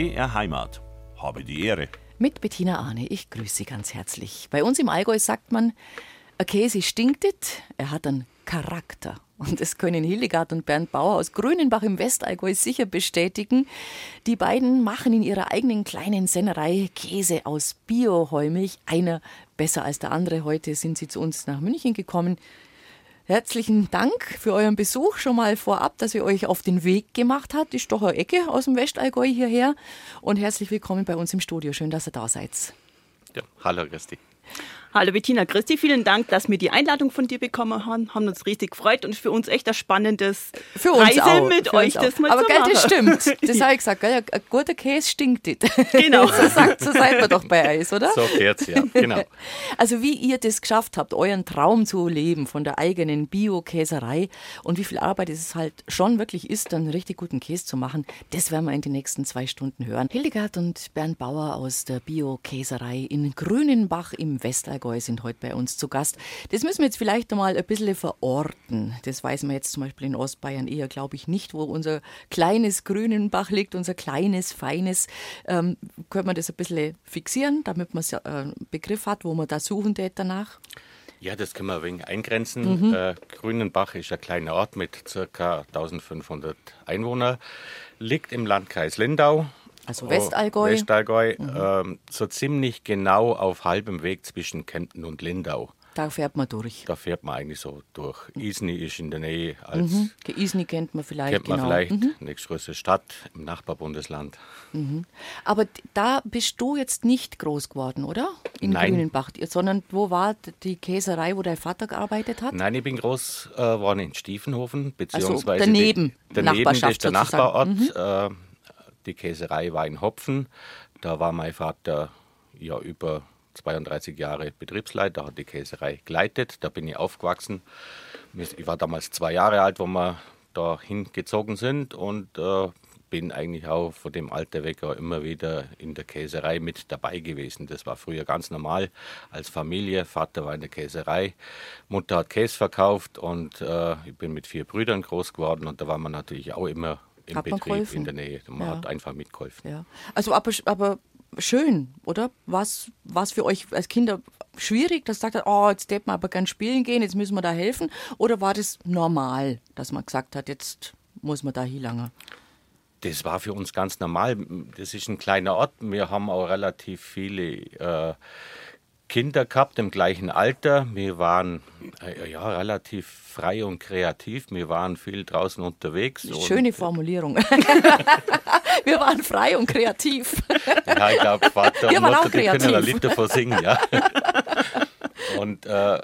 BR Heimat. Habe die Ehre. Mit Bettina Arne, ich grüße Sie ganz herzlich. Bei uns im Allgäu sagt man, ein Käse stinktet, er hat einen Charakter. Und das können Hildegard und Bernd Bauer aus Grünenbach im Westallgäu sicher bestätigen. Die beiden machen in ihrer eigenen kleinen Sennerei Käse aus Bio-Heumilch. Einer besser als der andere. Heute sind sie zu uns nach München gekommen. Herzlichen Dank für euren Besuch schon mal vorab, dass ihr euch auf den Weg gemacht habt. Die Stocher Ecke aus dem Westallgäu hierher. Und herzlich willkommen bei uns im Studio. Schön, dass ihr da seid. Ja, hallo Christi. Hallo Bettina Christi, vielen Dank, dass wir die Einladung von dir bekommen haben. Haben uns richtig gefreut und für uns echt ein spannendes für uns Reise auch, mit euch das mal Aber zu gell, machen. das stimmt. Das habe ich gesagt. Gell? Ein guter Käse stinkt nicht. Genau. so, sagt, so seid man doch bei Eis, oder? So geht's, ja, genau. Also wie ihr das geschafft habt, euren Traum zu leben von der eigenen Bio-Käserei und wie viel Arbeit es halt schon wirklich ist, einen richtig guten Käse zu machen, das werden wir in den nächsten zwei Stunden hören. Hildegard und Bernd Bauer aus der Bio-Käserei in Grünenbach im Westallgäu sind heute bei uns zu Gast. Das müssen wir jetzt vielleicht einmal ein bisschen verorten. Das weiß man jetzt zum Beispiel in Ostbayern eher, glaube ich, nicht, wo unser kleines Grünenbach liegt, unser kleines, feines. Ähm, könnte man das ein bisschen fixieren, damit man äh, einen Begriff hat, wo man da suchen tät danach? Ja, das können wir ein wenig eingrenzen. Mhm. Äh, Grünenbach ist ein kleiner Ort mit ca. 1500 Einwohnern, liegt im Landkreis Lindau. Also Oh, Westallgäu. Westallgäu, ähm, so ziemlich genau auf halbem Weg zwischen Kempten und Lindau. Da fährt man durch. Da fährt man eigentlich so durch. Isny ist in der Nähe als Mhm. Isny kennt man vielleicht. kennt man genau. vielleicht Mhm. nächstgrößte Stadt im Nachbarbundesland. Aber d- da bist du jetzt nicht groß geworden, oder? In Nein. Grünenbach. Sondern wo war die Käserei, wo dein Vater gearbeitet hat? Nein, ich bin groß äh, geworden in Stiefenhofen, beziehungsweise daneben, die, daneben ist der sozusagen. Mhm. Nachbarort. Äh, die Käserei war in Hopfen. Da war mein Vater ja über 32 Jahre Betriebsleiter, hat die Käserei geleitet. Da bin ich aufgewachsen. Ich war damals zwei Jahre alt, wo wir da hingezogen sind und äh, bin eigentlich auch von dem Alter weg auch immer wieder in der Käserei mit dabei gewesen. Das war früher ganz normal als Familie. Vater war in der Käserei, Mutter hat Käse verkauft und äh, ich bin mit vier Brüdern groß geworden und da war man natürlich auch immer im Hat Betrieb geholfen? in der Nähe. Man Ja. hat einfach mitgeholfen. Ja. Also aber, aber schön, oder? Was was für euch als Kinder schwierig, dass ihr sagt, oh, jetzt darf man aber gern spielen gehen, jetzt müssen wir da helfen? Oder war das normal, dass man gesagt hat, jetzt muss man da hinlangen? Das war für uns ganz normal. Das ist ein kleiner Ort. Wir haben auch relativ viele äh, Kinder gehabt im gleichen Alter. Wir waren äh, ja relativ frei und kreativ. Wir waren viel draußen unterwegs. Schöne Formulierung. wir waren frei und kreativ. Ja, ich glaube, Vater Wir und Mutter, die können ein. Lied davon singen, ja. Und äh,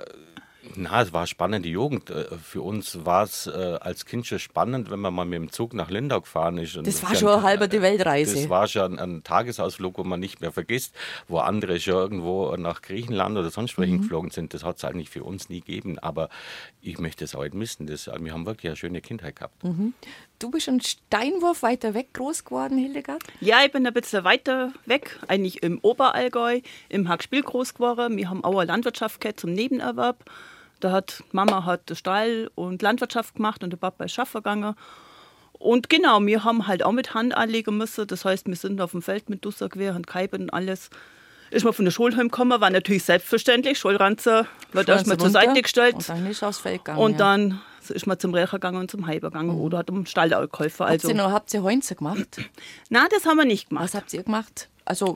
na, es war eine spannende Jugend. Äh, Für uns war es äh, als Kind schon spannend, wenn man mal mit dem Zug nach Lindau gefahren ist. Und Das war schon ja eine halbe die Weltreise. Das war schon ein Tagesausflug, wo man nicht mehr vergisst, wo andere schon irgendwo nach Griechenland oder sonst Mhm. wohin geflogen sind. Das hat es eigentlich für uns nie gegeben. Aber ich möchte es heute missen. Das, wir haben wirklich eine schöne Kindheit gehabt. Mhm. Du bist einen Steinwurf weiter weg groß geworden, Hildegard? Ja, ich bin ein bisschen weiter weg, eigentlich im Oberallgäu, im Hackspiel groß geworden. Wir haben auch eine Landwirtschaft gehabt zum Nebenerwerb. Da hat Mama hat Stall und Landwirtschaft gemacht und der Papa ist Schaffer gegangen. Und genau, wir haben halt auch mit Hand anlegen müssen. Das heißt, wir sind auf dem Feld mit Dusser quer und Keiben und alles. Ist mal von der Schule heimgekommen, war natürlich selbstverständlich. Schulranzer wird erstmal zur Seite gestellt. Und dann ist aufs Feld gegangen. Und ja. dann ist man zum Recher gegangen und zum Heiber gegangen oder hat im Stall auch geholfen. Habt Also, ihr noch, habt ihr Heinze gemacht? na, das haben wir nicht gemacht. Was habt ihr gemacht? Also,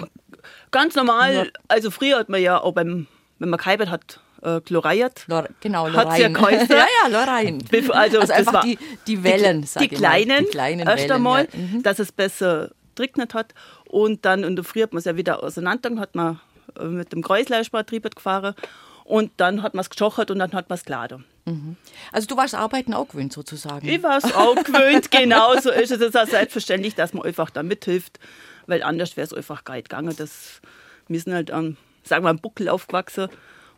Ganz normal, Ja. also früher hat man ja auch beim, wenn man geheibert hat, äh, chloriert. Lor genau, Hat's ja ja, ja, Lorraine. Bev- Also, das einfach die, die Wellen, die, sag die ich mal. kleinen, Die kleinen erst Wellen, einmal, ja. Mhm. dass es besser trocknet hat. Und dann in der Früh hat man es ja wieder auseinander, hat man äh, mit dem Kreuzleischbartrieb gefahren. Und dann hat man es geschochert und dann hat man es geladen. Also du warst Arbeiten auch gewöhnt sozusagen. Ich war es auch gewöhnt, genau so ist es. Es ist auch selbstverständlich, dass man einfach da mithilft, weil anders wäre es einfach gar nicht gegangen. Das, wir sind halt am, sagen wir, am Buckel aufgewachsen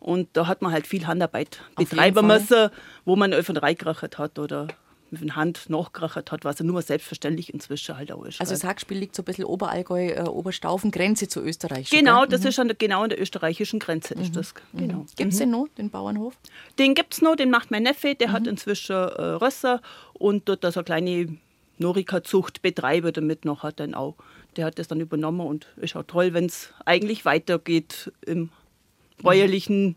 und da hat man halt viel Handarbeit betreiben müssen, wo man einfach reingerechnet hat oder mit der Hand nachgerechnet hat, was ja nur selbstverständlich inzwischen halt auch ist. Also Hackspiel liegt so ein bisschen Oberallgäu, äh, Oberstaufen, Grenze zu Österreich. Genau, gell? das ist an der, genau an der österreichischen Grenze. Ist das, genau. Gibt es den noch, den Bauernhof? Den gibt es noch, den macht mein Neffe, der Mhm. hat inzwischen äh, Rösser und dort so eine kleine Norika-Zucht betreibe damit noch hat dann auch der hat das dann übernommen und ist auch toll, wenn es eigentlich weitergeht im bäuerlichen,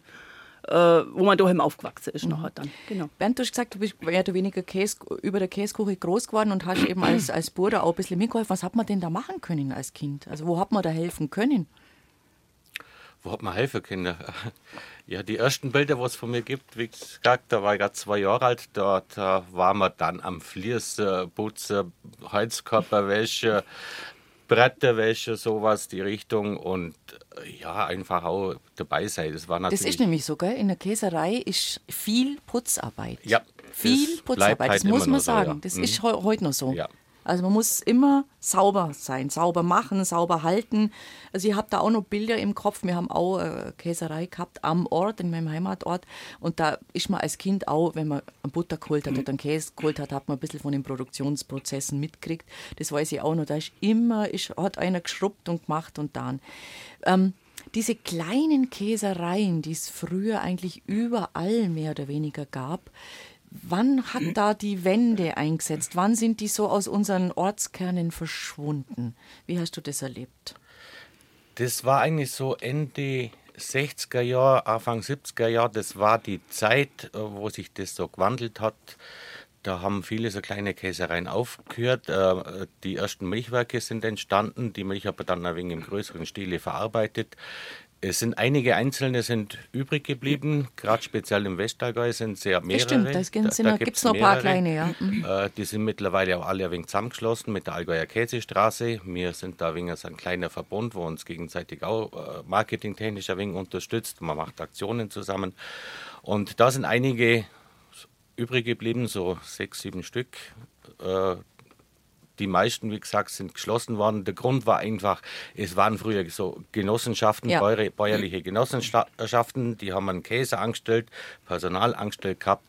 äh, wo man daheim aufgewachsen ist. Mhm. Nachher dann. Genau. Bernd, du hast gesagt, du bist mehr oder weniger Käse, über der Käsekuche groß geworden und hast eben als, als Bruder auch ein bisschen mitgeholfen. Was hat man denn da machen können als Kind? Also wo hat man da helfen können? Wo hat man helfen können? Ja, die ersten Bilder, was es von mir gibt, wie gesagt, da war ich gerade zwei Jahre alt, da, da waren wir dann am Fließen, Putzen, Heizkörperwäsche, Bretterwäsche, sowas, die Richtung und äh, ja, einfach auch dabei sein. Das war natürlich. Das ist nämlich so, gell? In der Käserei ist viel Putzarbeit. Ja. Viel Putzarbeit, das muss man sagen. So, ja. Das mhm. ist heute noch so. Ja. Also man muss immer sauber sein, sauber machen, sauber halten. Also ich habe da auch noch Bilder im Kopf. Wir haben auch äh, Käserei gehabt am Ort, in meinem Heimatort. Und da ist man als Kind auch, wenn man Butter geholt hat oder einen Käse geholt hat, hat man ein bisschen von den Produktionsprozessen mitgekriegt. Das weiß ich auch noch. Da ist immer, ist, hat einer geschrubbt und gemacht und dann. Ähm, diese kleinen Käsereien, die es früher eigentlich überall mehr oder weniger gab, Wann hat da die Wende eingesetzt? Wann sind die so aus unseren Ortskernen verschwunden? Wie hast du das erlebt? Das war eigentlich so Ende 60er Jahre, Anfang 70er Jahre. Das war die Zeit, äh, wo sich das so gewandelt hat. Da haben viele so kleine Käsereien aufgehört. Äh, die ersten Milchwerke sind entstanden. Die Milch aber dann ein wenig im größeren Stile verarbeitet. Es sind einige einzelne sind übrig geblieben, gerade speziell im Westallgäu sind sehr mehrere. Das stimmt, da, da gibt es noch ein paar kleine, ja. Mhm. Äh, die sind mittlerweile auch alle ein wenig zusammengeschlossen mit der Allgäuer Käsestraße. Wir sind da wenig ein kleiner Verbund, wo uns gegenseitig auch äh, marketingtechnisch ein wenig unterstützt. Man macht Aktionen zusammen. Und da sind einige übrig geblieben, so sechs, sieben Stück. Äh, die meisten, wie gesagt, sind geschlossen worden. Der Grund war einfach, es waren früher so Genossenschaften, ja. bäuerliche Genossenschaften, die haben einen Käse angestellt, Personal angestellt gehabt.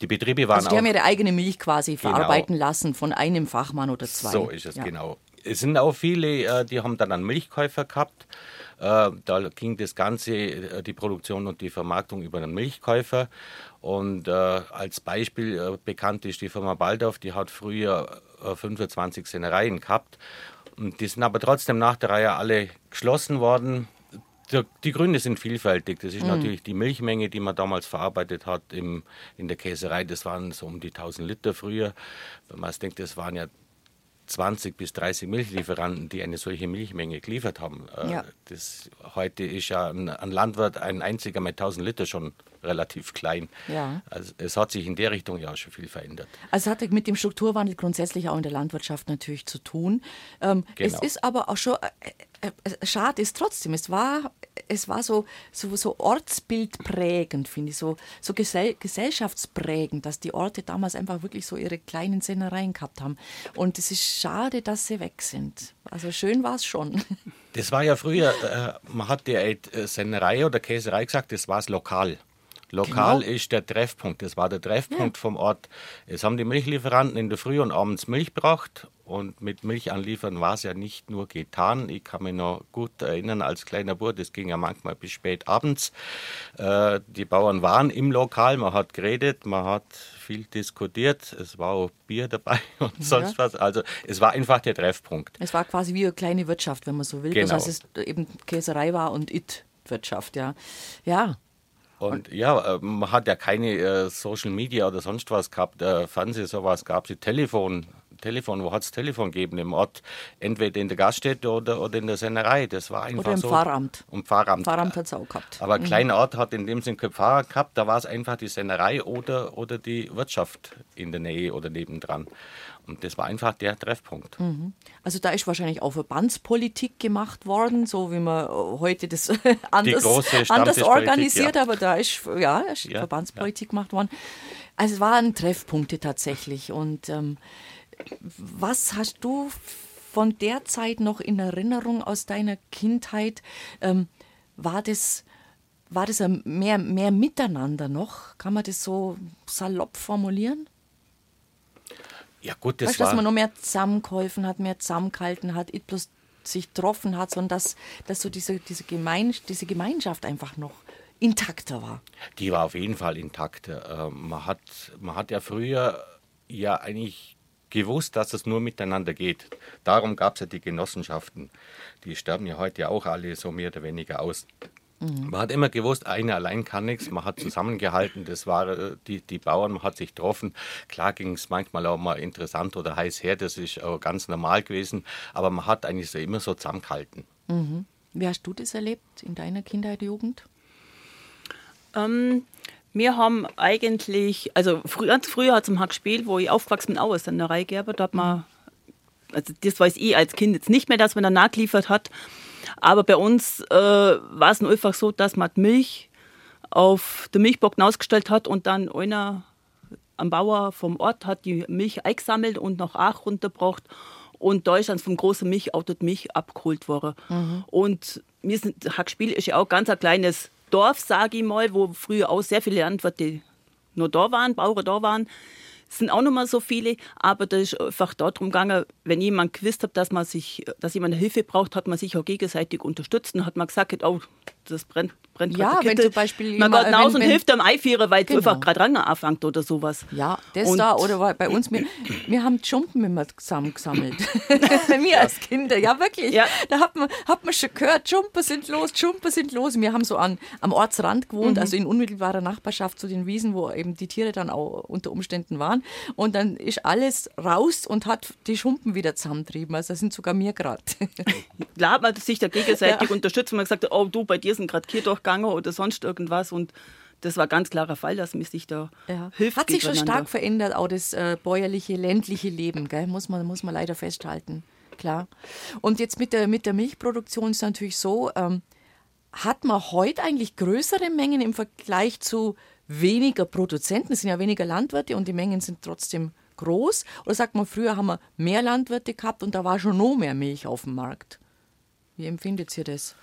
Die Betriebe waren also die auch, haben ihre eigene Milch quasi genau, verarbeiten lassen von einem Fachmann oder zwei. So ist es, ja. genau. Es sind auch viele, äh, die haben dann einen Milchkäufer gehabt. Äh, da ging das Ganze, äh, die Produktion und die Vermarktung über einen Milchkäufer. Und als Beispiel bekannt ist die Firma Baldorf, die hat früher 25 Sennereien gehabt. Und die sind aber trotzdem nach der Reihe alle geschlossen worden. Die Gründe sind vielfältig. Das ist mhm. natürlich die Milchmenge, die man damals verarbeitet hat im, in der Käserei. Das waren so um die 1000 Liter früher. Wenn man denkt, das waren ja 20 bis 30 Milchlieferanten, die eine solche Milchmenge geliefert haben. Äh, ja. Das, heute ist ja ein, ein, Landwirt, ein einziger mit 1000 Liter schon relativ klein. Ja. Also es hat sich in der Richtung ja schon viel verändert. Also es hat mit dem Strukturwandel grundsätzlich auch in der Landwirtschaft natürlich zu tun. Ähm, genau. Es ist aber auch schon, äh, äh, schade ist trotzdem, es war, es war so, so, so ortsbildprägend, finde ich, so, so gesell gesellschaftsprägend, dass die Orte damals einfach wirklich so ihre kleinen Sennereien gehabt haben. Und es ist schade, dass sie weg sind. Also schön war es schon. Das war ja früher, äh, man hat die äh, Sennerei oder Käserei gesagt, das war es lokal. Lokal genau. ist der Treffpunkt. Das war der Treffpunkt ja. vom Ort. Es haben die Milchlieferanten in der Früh und abends Milch gebracht. Und mit Milch anliefern war es ja nicht nur getan. Ich kann mich noch gut erinnern, als kleiner Bub, das ging ja manchmal bis spät abends. Äh, die Bauern waren im Lokal, man hat geredet, man hat viel diskutiert. Es war auch Bier dabei und ja. sonst was. Also es war einfach der Treffpunkt. Es war quasi wie eine kleine Wirtschaft, wenn man so will. Genau. Das heißt, es eben Käserei war und It-Wirtschaft, ja. Ja, und ja, äh, man hat ja keine äh, Social Media oder sonst was gehabt, äh, Fernseh, sowas gab es, Telefon. Telefon, wo hat es Telefon gegeben im Ort? Entweder in der Gaststätte oder, oder in der Sennerei. Das war einfach oder im so. Pfarramt. Und Pfarramt. Pfarramt hat es auch gehabt. Aber ein mhm. kleiner Ort hat in dem Sinne kein Pfarrer gehabt. Da war es einfach die Sennerei oder, oder die Wirtschaft in der Nähe oder nebendran. Und das war einfach der Treffpunkt. Mhm. Also da ist wahrscheinlich auch Verbandspolitik gemacht worden, so wie man heute das anders, anders organisiert, ja. aber da ist, ja, ist ja, Verbandspolitik ja. gemacht worden. Also es waren Treffpunkte tatsächlich. Und ähm, was hast du von der Zeit noch in Erinnerung aus deiner Kindheit? Ähm, war das war das mehr, mehr Miteinander noch? Kann man das so salopp formulieren? Ja gut, das weißt, war... dass man noch mehr zusammengeholfen hat, mehr zusammengehalten hat, nicht bloß sich getroffen hat, sondern dass, dass so diese, diese, Gemein, diese Gemeinschaft einfach noch intakter war. Die war auf jeden Fall intakter. Ähm, man, hat, man hat ja früher ja eigentlich gewusst, dass es nur miteinander geht. Darum gab es ja die Genossenschaften. Die sterben ja heute auch alle so mehr oder weniger aus. Mhm. Man hat immer gewusst, einer allein kann nichts. Man hat zusammengehalten. Das war äh, die, die Bauern, man hat sich getroffen. Klar ging es manchmal auch mal interessant oder heiß her. Das ist auch ganz normal gewesen. Aber man hat eigentlich so immer so zusammengehalten. Mhm. Wie hast du das erlebt in deiner Kindheit, Jugend? Ähm, wir haben eigentlich, also früher, früher hat es im Hack gespielt, wo ich aufgewachsen bin, auch aus der Reigerber. Da hat man, also das weiß ich als Kind jetzt nicht mehr, dass man danach geliefert hat. Aber bei uns äh, war es einfach so, dass man Milch auf der Milchbock ausgestellt hat und dann einer am Bauer vom Ort hat die Milch eingesammelt und nach Ach runtergebracht. Und da ist dann vom großen Milchauto die Milch abgeholt worden. Mhm. Und wir sind, Hackspiel ist ja auch ganz ein kleines Dorf, sage ich mal, wo früher auch sehr viele Landwirte nur da waren, Bauern da waren. Es sind auch noch mal so viele, aber da ist einfach darum gegangen, wenn jemand gewusst hat, dass man sich, dass jemand Hilfe braucht, hat man sich auch gegenseitig unterstützt und hat man gesagt, oh, das brennt brennt Ja, wenn zum Beispiel man geht raus und hilft am Eifierer, weil genau. es einfach gerade Ranger anfängt oder sowas. Ja, das und da oder bei uns, wir, wir haben Jumpen immer zusammen gesammelt. wir als Kinder, ja wirklich. Ja. Da hat man, hat man schon gehört, Jumper sind los, Jumper sind los. Wir haben so an, am Ortsrand gewohnt, mhm. also in unmittelbarer Nachbarschaft zu den Wiesen, wo eben die Tiere dann auch unter Umständen waren. Und dann ist alles raus und hat die Schumpen wieder zusammentrieben. Also das sind sogar mir gerade. da hat man sich da gegenseitig ja. unterstützt und man gesagt, oh du, bei dir sind gerade gegangen oder sonst irgendwas. Und das war ganz klarer Fall, dass man sich da ja. hilft. Hat sich schon stark verändert, auch das äh, bäuerliche, ländliche Leben, gell? Muss, man, muss man leider festhalten. Klar. Und jetzt mit der, mit der Milchproduktion ist es natürlich so, ähm, hat man heute eigentlich größere Mengen im Vergleich zu weniger Produzenten? Es sind ja weniger Landwirte und die Mengen sind trotzdem groß. Oder sagt man, früher haben wir mehr Landwirte gehabt und da war schon noch mehr Milch auf dem Markt? Wie empfindet ihr das?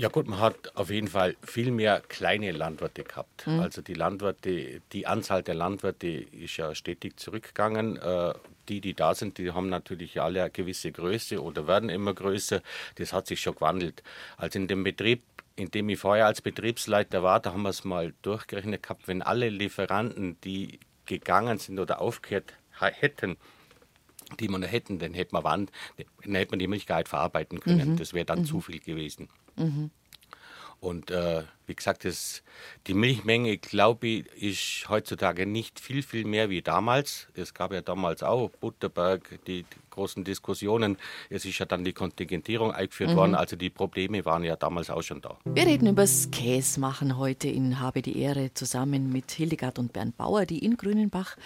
Ja gut, man hat auf jeden Fall viel mehr kleine Landwirte gehabt. Mhm. Also die Landwirte, die Anzahl der Landwirte ist ja stetig zurückgegangen. Äh, die, die da sind, die haben natürlich alle eine gewisse Größe oder werden immer größer. Das hat sich schon gewandelt. Also in dem Betrieb, in dem ich vorher als Betriebsleiter war, da haben wir es mal durchgerechnet gehabt, wenn alle Lieferanten, die gegangen sind oder aufgehört hätten, die man hätten, dann hätte man, wann, dann hätte man die Milch gar nicht verarbeiten können. Mhm. Das wäre dann mhm. zu viel gewesen. Mhm. Und äh, wie gesagt, das, die Milchmenge, glaube ich, ist heutzutage nicht viel, viel mehr wie damals. Es gab ja damals auch Butterberg, die, die großen Diskussionen. Es ist ja dann die Kontingentierung eingeführt mhm. worden. Also die Probleme waren ja damals auch schon da. Wir reden über das Käsemachen heute in Habe die Ehre zusammen mit Hildegard und Bernd Bauer, die in Grünenbach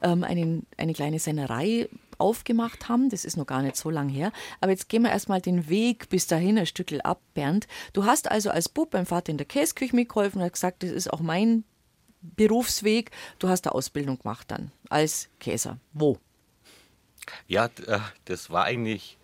ähm, einen, eine kleine Sennerei aufgemacht haben. Das ist noch gar nicht so lang her. Aber jetzt gehen wir erstmal den Weg bis dahin ein Stückel ab, Bernd. Du hast also als Bub beim Vater in der Käsküche mitgeholfen und hast gesagt, das ist auch mein Berufsweg. Du hast eine Ausbildung gemacht dann als Käser. Wo? Ja, äh, das war eigentlich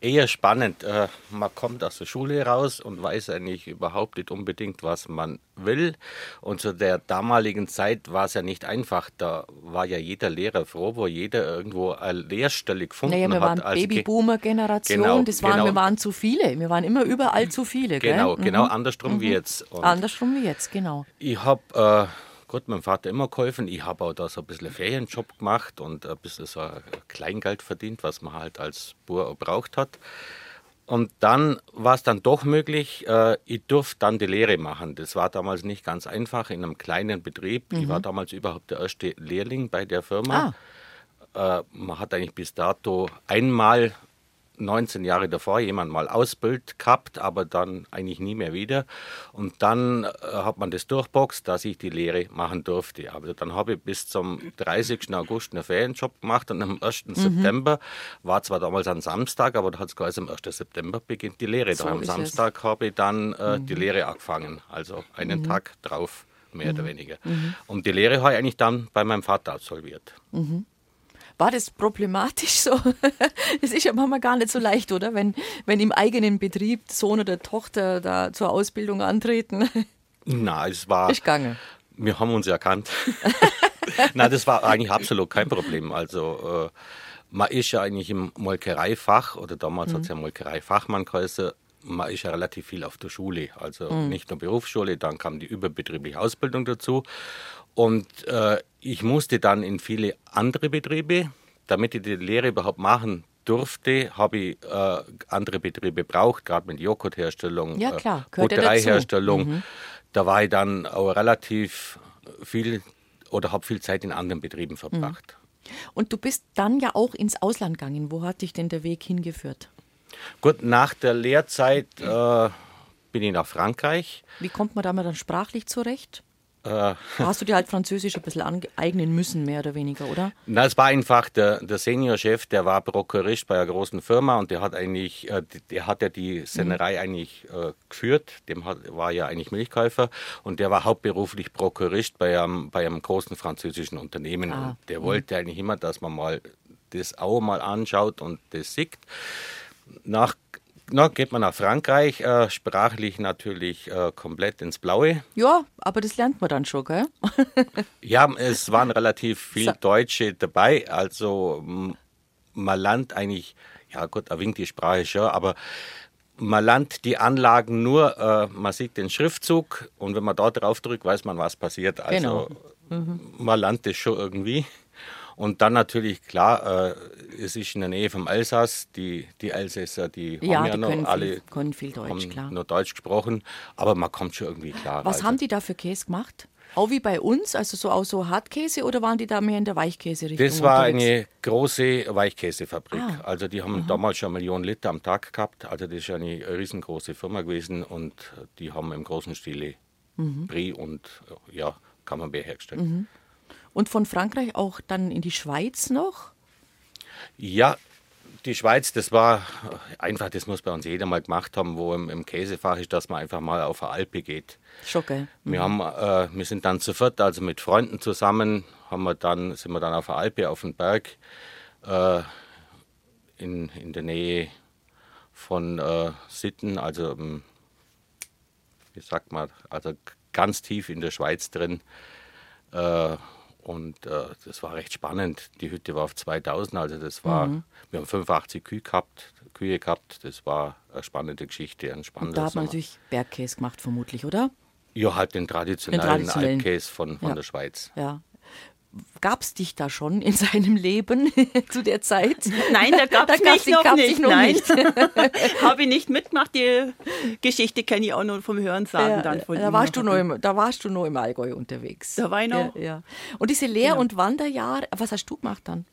eher spannend. Äh, man kommt aus der Schule raus und weiß eigentlich überhaupt nicht unbedingt, was man will. Und zu der damaligen Zeit war es ja nicht einfach. Da war ja jeder Lehrer froh, wo jeder irgendwo eine Lehrstelle gefunden naja, wir waren Babyboomer-Generation. Genau, das waren, genau. Wir waren zu viele. Wir waren immer überall zu viele. Genau, gell? genau mhm. andersrum mhm. wie jetzt. Und andersrum wie jetzt, genau. Ich habe äh, Gott, meinem Vater immer geholfen. Ich habe auch da so ein bisschen Ferienjob gemacht und ein bisschen so Kleingeld verdient, was man halt als Bauer braucht hat. Und dann war es dann doch möglich, äh, ich durfte dann die Lehre machen. Das war damals nicht ganz einfach in einem kleinen Betrieb. Mhm. Ich war damals überhaupt der erste Lehrling bei der Firma. Ah. Äh, man hat eigentlich bis dato einmal 19 Jahre davor jemand mal ausbildet gehabt, aber dann eigentlich nie mehr wieder. Und dann äh, hat man das durchboxt, dass ich die Lehre machen durfte. Aber dann habe ich bis zum 30. August einen Ferienjob gemacht und am 1. Mhm. September war zwar damals ein Samstag, aber da hat es geheißen, am 1. September beginnt die Lehre. So am Samstag habe ich dann äh, mhm. die Lehre angefangen, also einen mhm. Tag drauf, mehr oder mhm. weniger. Mhm. Und die Lehre habe ich eigentlich dann bei meinem Vater absolviert. War das problematisch so? Es ist ja manchmal gar nicht so leicht, oder? Wenn, wenn im eigenen Betrieb Sohn oder Tochter da zur Ausbildung antreten. Na, es war. Ich gange. Wir haben uns erkannt. Nein, das war eigentlich absolut kein Problem. Also, äh, man ist ja eigentlich im Molkereifach, oder damals mhm. hat es ja Molkereifachmann geheißen, man ist ja relativ viel auf der Schule, also mhm. nicht nur Berufsschule, dann kam die überbetriebliche Ausbildung dazu und äh, ich musste dann in viele andere Betriebe, damit ich die Lehre überhaupt machen durfte, habe ich äh, andere Betriebe braucht, gerade mit Joghurtherstellung, Ja, klar, äh, Buttereiherstellung. dazu. Mhm. Da war ich dann auch relativ viel oder habe viel Zeit in anderen Betrieben Mhm. verbracht. Und du bist dann ja auch ins Ausland gegangen. Wo hat dich denn der Weg hingeführt? Gut, nach der Lehrzeit äh, bin ich nach Frankreich. Wie kommt man damit dann sprachlich zurecht? Äh, Hast du dir halt Französisch ein bisschen aneignen müssen, mehr oder weniger, oder? Na, es war einfach der, der Seniorchef, der war Prokurist bei einer großen Firma und der hat eigentlich, äh, der hat ja die Sennerei eigentlich äh, geführt. Dem hat, war ja eigentlich Milchkäufer und der war hauptberuflich Prokurist bei einem, bei einem großen französischen Unternehmen. Ah, Und der wollte eigentlich immer, dass man mal das auch mal anschaut und das sieht. Nach na, geht man nach Frankreich, äh, sprachlich natürlich äh, komplett ins Blaue. Ja, aber das lernt man dann schon, gell? Ja, es waren relativ viele Sa- Deutsche dabei, also man lernt eigentlich, ja gut, er winkt die Sprache schon, aber man lernt die Anlagen nur, äh, man sieht den Schriftzug und wenn man da drauf drückt, weiß man, was passiert. Also man lernt das schon irgendwie. Und dann natürlich, klar, äh, es ist in der Nähe vom Elsass, die, die Elsässer, die Ja, haben ja die noch können alle viel, können viel Deutsch, klar. nur Deutsch gesprochen, aber man kommt schon irgendwie klar. Was also. haben die da für Käse gemacht? Auch wie bei uns, also so auch so Hartkäse oder waren die da mehr in der Weichkäse-Richtung? Das war unterwegs? eine große Weichkäsefabrik. Ah. Also die haben damals schon Millionen Liter am Tag gehabt. Also das ist eine riesengroße Firma gewesen und die haben im großen Stile Mhm. Brie und äh, ja, Camembert hergestellt. Und von Frankreich auch dann in die Schweiz noch? Ja, die Schweiz, das war einfach, das muss bei uns jeder mal gemacht haben, wo im, im Käsefach ist, dass man einfach mal auf eine Alpe geht. Schon, gell? Wir, haben, äh, wir sind dann zu viert, also mit Freunden zusammen, haben wir dann, sind wir dann auf der Alpe, auf dem Berg, äh, in, in der Nähe von äh, Sitten, also ähm, wie sagt man, also ganz tief in der Schweiz drin. Äh, und äh, das war recht spannend. Die Hütte war auf 2000, also das war, wir haben 85 Kühe gehabt, Kühe gehabt. Das war eine spannende Geschichte, ein Und spannender da hat man Sommer. natürlich Bergkäse gemacht, vermutlich, oder? Ja, halt den traditionellen, Den traditionellen. Alpkäse von, von Ja. der Schweiz. Ja. Gab es dich da schon in seinem Leben zu der Zeit? Nein, da gab es mich noch gab's nicht. dich noch Nein, habe ich nicht mitgemacht. Die Geschichte kenne ich auch nur vom Hörensagen Ja, dann von da, warst du noch im, da warst du noch im Allgäu unterwegs. Da war ich noch. Ja, ja. Und diese Lehr- Genau. und Wanderjahre, was hast du gemacht dann?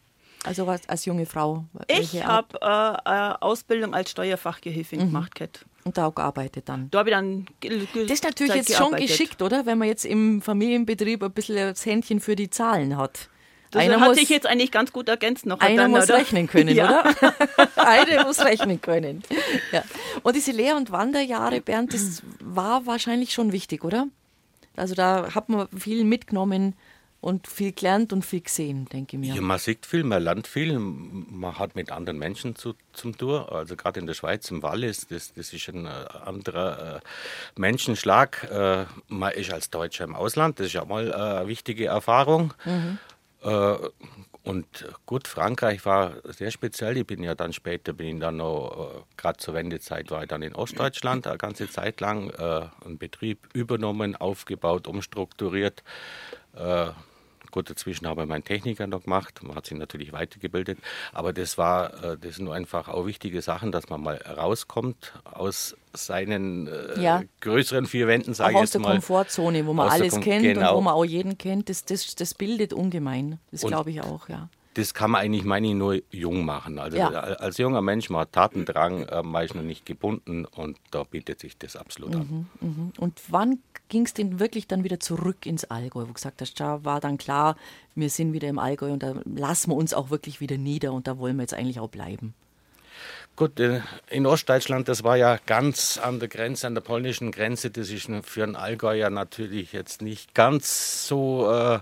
Also was, als junge Frau? Ich habe äh, äh, Ausbildung als Steuerfachgehilfin Mhm. gemacht. Kat. Und da auch gearbeitet dann. Da habe ich dann. Das ist natürlich jetzt schon geschickt, oder? Wenn man jetzt im Familienbetrieb ein bisschen das Händchen für die Zahlen hat. Das einer hat muss, sich jetzt eigentlich ganz gut ergänzt noch. einer dann, muss oder? rechnen können, ja. oder? einer muss rechnen können. Ja. Und diese Lehr- und Wanderjahre, Bernd, das war wahrscheinlich schon wichtig, oder? Also da hat man viel mitgenommen und viel gelernt und viel gesehen, denke ich mir. Ja, man sieht viel, man lernt viel, man hat mit anderen Menschen zu, zum Tour. Also gerade in der Schweiz, im Wallis, das, das ist ein äh, anderer äh, Menschenschlag. Äh, man ist als Deutscher im Ausland, das ist ja mal äh, eine wichtige Erfahrung. Äh, und gut, Frankreich war sehr speziell. Ich bin ja dann später, bin ich dann noch, äh, gerade zur Wendezeit war ich dann in Ostdeutschland eine ganze Zeit lang, einen Betrieb übernommen, aufgebaut, umstrukturiert. Äh, gut, dazwischen habe ich meinen Techniker noch gemacht, man hat sich natürlich weitergebildet, aber das war, äh, das sind nur einfach auch wichtige Sachen, dass man mal rauskommt aus seinen äh, Ja. größeren vier Wänden, sage ich aus jetzt der mal. Komfortzone, wo man Aus der alles Kom- kennt und genau. wo man auch jeden kennt, das, das, das bildet ungemein. Das Und- glaube ich auch, ja. Das kann man eigentlich, meine ich, nur jung machen. Also Ja. als junger Mensch, man hat Tatendrang, äh, man ist noch nicht gebunden und da bietet sich das absolut an. Und wann ging es denn wirklich dann wieder zurück ins Allgäu, wo du gesagt hast, da war dann klar, wir sind wieder im Allgäu und da lassen wir uns auch wirklich wieder nieder und da wollen wir jetzt eigentlich auch bleiben. Gut, äh, in Ostdeutschland, das war ja ganz an der Grenze, an der polnischen Grenze. Das ist für einen Allgäuer natürlich jetzt nicht ganz so äh,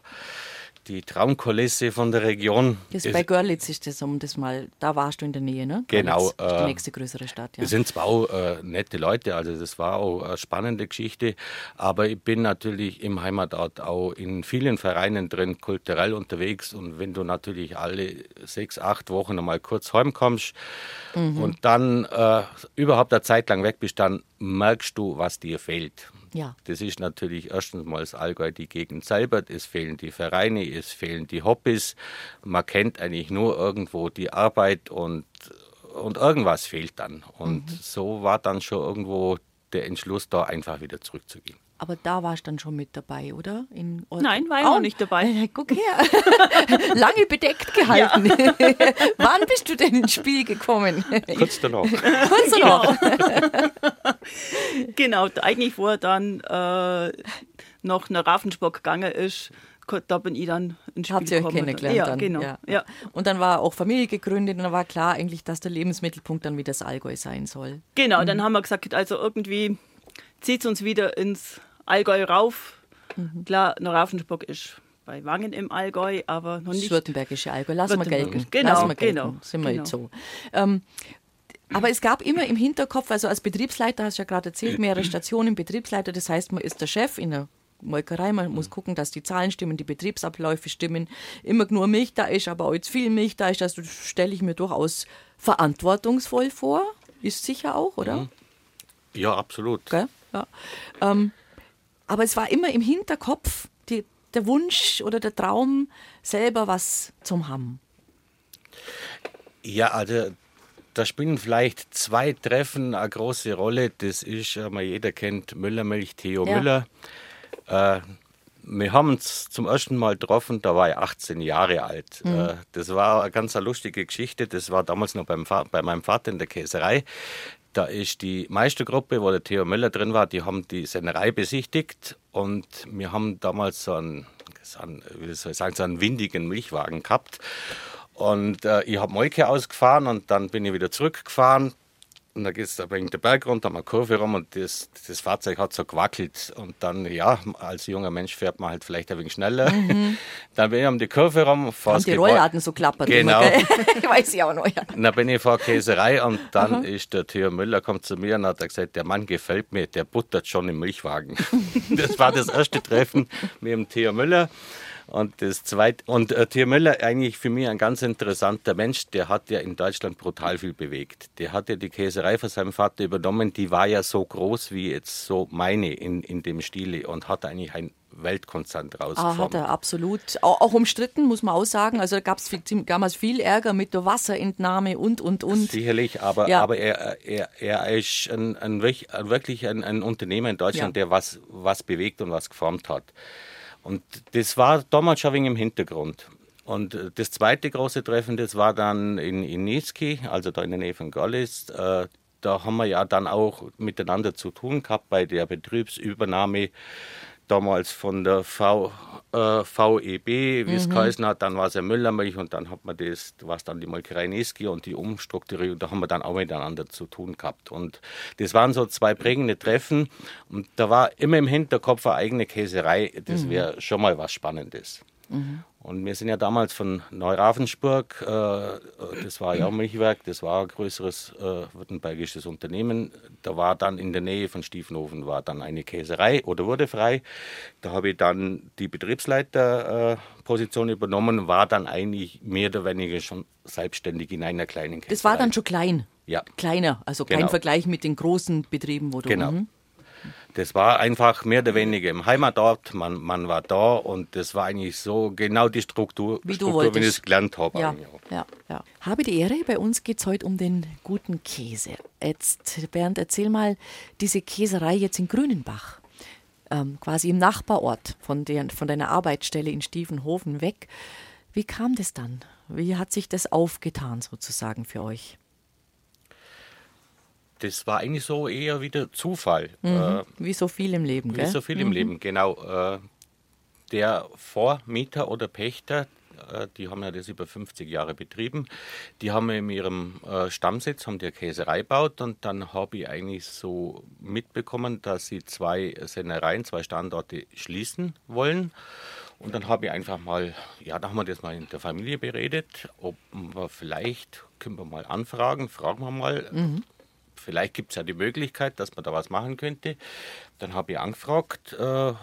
die Traumkulisse von der Region. Das Es- bei Görlitz ist das, um das mal, da warst du in der Nähe, ne? Genau, Görlitz ist die äh, nächste größere Stadt, ja. Es sind zwar auch äh, nette Leute, also das war auch eine spannende Geschichte, aber ich bin natürlich im Heimatort auch in vielen Vereinen drin, kulturell unterwegs und wenn du natürlich alle sechs, acht Wochen einmal kurz heimkommst und dann äh, überhaupt eine Zeit lang weg bist, dann merkst du, was dir fehlt. Ja. Das ist natürlich erstens mal das Allgäu die Gegend selber, es fehlen die Vereine, es fehlen die Hobbys. Man kennt eigentlich nur irgendwo die Arbeit und, und irgendwas fehlt dann. Und Mhm. so war dann schon irgendwo der Entschluss, da einfach wieder zurückzugehen. Aber da warst du dann schon mit dabei, oder? Nein, war ich noch nicht dabei. Guck her. Lange bedeckt gehalten. Wann bist du denn ins Spiel gekommen? Kurz danach. Kurz noch. Genau, eigentlich wo er dann äh, noch nach Ravensburg gegangen ist, da bin ich dann ins Spiel Habt ihr euch gekommen. kennengelernt ja, dann? Genau. Ja. Ja. Und dann war auch Familie gegründet und dann war klar eigentlich, dass der Lebensmittelpunkt dann wieder das Allgäu sein soll. Genau, Mhm. dann haben wir gesagt, also irgendwie zieht es uns wieder ins Allgäu rauf. Mhm. Klar, nach Ravensburg ist bei Wangen im Allgäu, aber noch Das nicht. württembergische Allgäu. Lassen wir gelten. Genau, Lassen wir gelten. genau, Sind wir genau. jetzt so. Ähm, aber es gab immer im Hinterkopf, also als Betriebsleiter, hast du ja gerade erzählt, mehrere Stationen, Betriebsleiter, das heißt, man ist der Chef in der Molkerei, man muss gucken, dass die Zahlen stimmen, die Betriebsabläufe stimmen, immer nur Milch da ist, aber auch jetzt viel Milch da ist, das stelle ich mir durchaus verantwortungsvoll vor. Ist sicher auch, oder? Ja, absolut. Gell? Ja. Ähm, aber es war immer im Hinterkopf die, der Wunsch oder der Traum, selber was zum haben. Ja, also da spielen vielleicht zwei Treffen eine große Rolle. Das ist, äh, mal jeder kennt Müllermilch, Theo Ja. Müller. Äh, wir haben uns zum ersten Mal getroffen, da war ich 18 Jahre alt. Äh, das war eine ganz lustige Geschichte. Das war damals noch beim, bei meinem Vater in der Käserei. Da ist die Meistergruppe, wo der Theo Müller drin war, die haben die Sennerei besichtigt und wir haben damals so einen, so einen wie soll ich sagen, so einen windigen Milchwagen gehabt. Und äh, ich habe Molke ausgefahren und dann bin ich wieder zurückgefahren. Und da geht es da wegen der Berg runter, haben eine Kurve rum und das, das Fahrzeug hat so gewackelt. Und dann, ja, als junger Mensch fährt man halt vielleicht ein wenig schneller. Dann bin ich um die Kurve rum. das die Rollladen so klappert Genau. immer? Weiß ich auch noch, ja. und dann bin ich vor der Käserei und dann ist der Theo Müller kommt zu mir und hat gesagt, der Mann gefällt mir, der buttert schon im Milchwagen. das war das erste Treffen mit dem Theo Müller. Und das zweite, und äh, Theo Müller eigentlich für mich ein ganz interessanter Mensch, der hat ja in Deutschland brutal viel bewegt. Der hat ja die Käserei von seinem Vater übernommen, die war ja so groß wie jetzt so meine in, in dem Stile und hat eigentlich ein Weltkonzern draus Ah, hat er absolut. Auch, auch umstritten, muss man auch sagen. Also gab es damals viel Ärger mit der Wasserentnahme und, und, und. Sicherlich, aber, Ja. aber er, er, er ist ein, ein- wirklich ein, ein Unternehmer in Deutschland, Ja. der was, was bewegt und was geformt hat. Und das war damals schon wenig im Hintergrund. Und äh, das zweite große Treffen, das war dann in, in Niesky, also da in der Nähe von Görlitz. Äh, da haben wir ja dann auch miteinander zu tun gehabt bei der Betriebsübernahme damals von der v, äh, VEB, wie es geheißen hat, dann war es ja Müllermilch und dann hat man das, was dann die Molkerei Neski und die Umstrukturierung, da haben wir dann auch miteinander zu tun gehabt. Und das waren so zwei prägende Treffen. Und da war immer im Hinterkopf eine eigene Käserei, das wäre schon mal was Spannendes. Und wir sind ja damals von Neuravensburg, äh, das war ja auch Milchwerk, das war ein größeres äh, württembergisches Unternehmen. Da war dann in der Nähe von Stiefenhofen war dann eine Käserei oder wurde frei. Da habe ich dann die Betriebsleiterposition übernommen, war dann eigentlich mehr oder weniger schon selbstständig in einer kleinen Käserei. Das war dann schon klein. Ja. Kleiner, also kein Genau. Vergleich mit den großen Betrieben, wo du. Genau. Mhm. Das war einfach mehr oder weniger im Heimatort. Man, man war da und das war eigentlich so genau die Struktur, Wie du Struktur wie ich es gelernt habe. Ja, ja, ja. Habe die Ehre, bei uns geht es heute um den guten Käse. Jetzt, Bernd, erzähl mal, diese Käserei jetzt in Grünenbach, ähm, quasi im Nachbarort von, der, von deiner Arbeitsstelle in Stiefenhofen weg. Wie kam das dann? Wie hat sich das aufgetan sozusagen für euch? Das war eigentlich so eher wieder Zufall. Äh, Wie so viel im Leben, wie gell? so viel im Leben, genau. Äh, der Vormieter oder Pächter, äh, die haben ja das über 50 Jahre betrieben, die haben in ihrem Stammsitz haben die eine Käserei gebaut und dann habe ich eigentlich so mitbekommen, dass sie zwei Sennereien, zwei Standorte schließen wollen. Und dann habe ich einfach mal, ja, da haben wir das mal in der Familie beredet, ob wir vielleicht, können wir mal anfragen, fragen wir mal, vielleicht gibt es ja die Möglichkeit, dass man da was machen könnte. Dann habe ich angefragt, äh,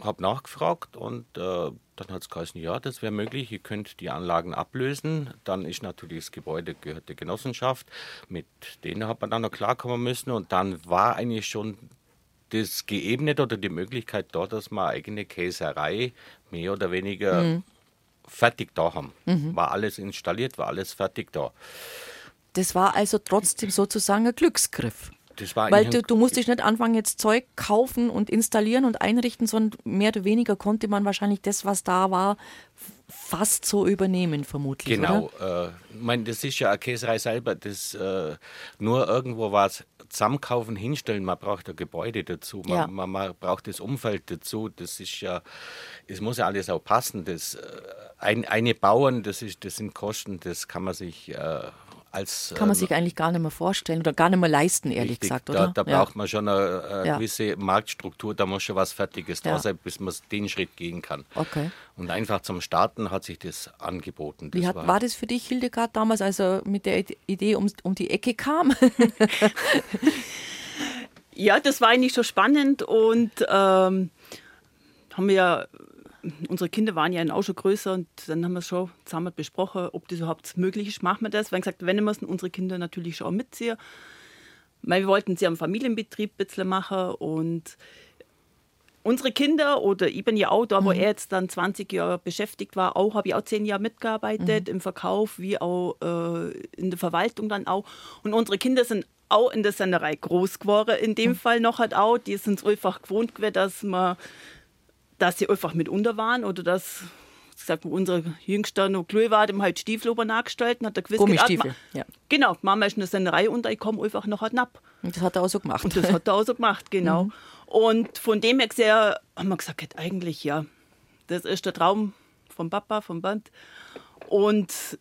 habe nachgefragt und äh, dann hat es geheißen, ja, das wäre möglich, ihr könnt die Anlagen ablösen. Dann ist natürlich das Gebäude gehört der Genossenschaft, mit denen hat man dann noch klarkommen müssen und dann war eigentlich schon das geebnet oder die Möglichkeit da, dass wir eigene Käserei mehr oder weniger mhm. fertig da haben. Mhm. War alles installiert, war alles fertig da. Das war also trotzdem sozusagen ein Glücksgriff. Weil du, du musstest nicht anfangen, jetzt Zeug kaufen und installieren und einrichten, sondern mehr oder weniger konnte man wahrscheinlich das, was da war, fast so übernehmen, vermutlich. Genau. Äh, ich meine, das ist ja eine Käserei selber. Das, äh, nur irgendwo was zusammenkaufen, hinstellen. Man braucht ein Gebäude dazu. Man, ja. man, man, braucht das Umfeld dazu. Das ist ja, es muss ja alles auch passen. Das, äh, ein, eine Bauern, das, ist, das sind Kosten, das kann man sich äh, als, Kann man ähm, sich eigentlich gar nicht mehr vorstellen oder gar nicht mehr leisten, ehrlich richtig, gesagt, oder? Da, da ja. braucht man schon eine, eine ja. gewisse Marktstruktur, da muss schon was Fertiges ja. da sein, bis man den Schritt gehen kann. Okay. Und einfach zum Starten hat sich das angeboten. Das Wie hat, war, war, das für dich, Hildegard, damals, als er mit der Idee um, um die Ecke kam? ja, das war eigentlich schon spannend und ähm, haben wir unsere Kinder waren ja auch schon größer und dann haben wir schon zusammen besprochen, ob das überhaupt möglich ist. Machen wir das? Wir haben gesagt, wenn müssen unsere Kinder natürlich schon mitziehen. Weil wir wollten sie am Familienbetrieb ein bisschen machen und unsere Kinder oder ich bin ja auch da, wo mhm. er jetzt dann 20 Jahre beschäftigt war, auch habe ich auch zehn Jahre mitgearbeitet mhm. im Verkauf wie auch äh, in der Verwaltung dann auch. Und unsere Kinder sind auch in der Senderei groß geworden. In dem mhm. Fall noch halt auch, die sind einfach gewohnt gewesen, dass man dass sie einfach mit unter waren oder dass gesagt, wo unsere Jüngste noch klein war, dem halt Stiefel oben nachgestellt und hat er gewusst, Gummistiefel, ja. Genau, Mama ist in der Sennerei und ich komme einfach noch ab. Und das hat er auch so gemacht. Und das hat er auch so gemacht, genau. Mhm. Und von dem her gesehen haben wir gesagt, eigentlich ja, das ist der Traum vom Papa, vom Band. Und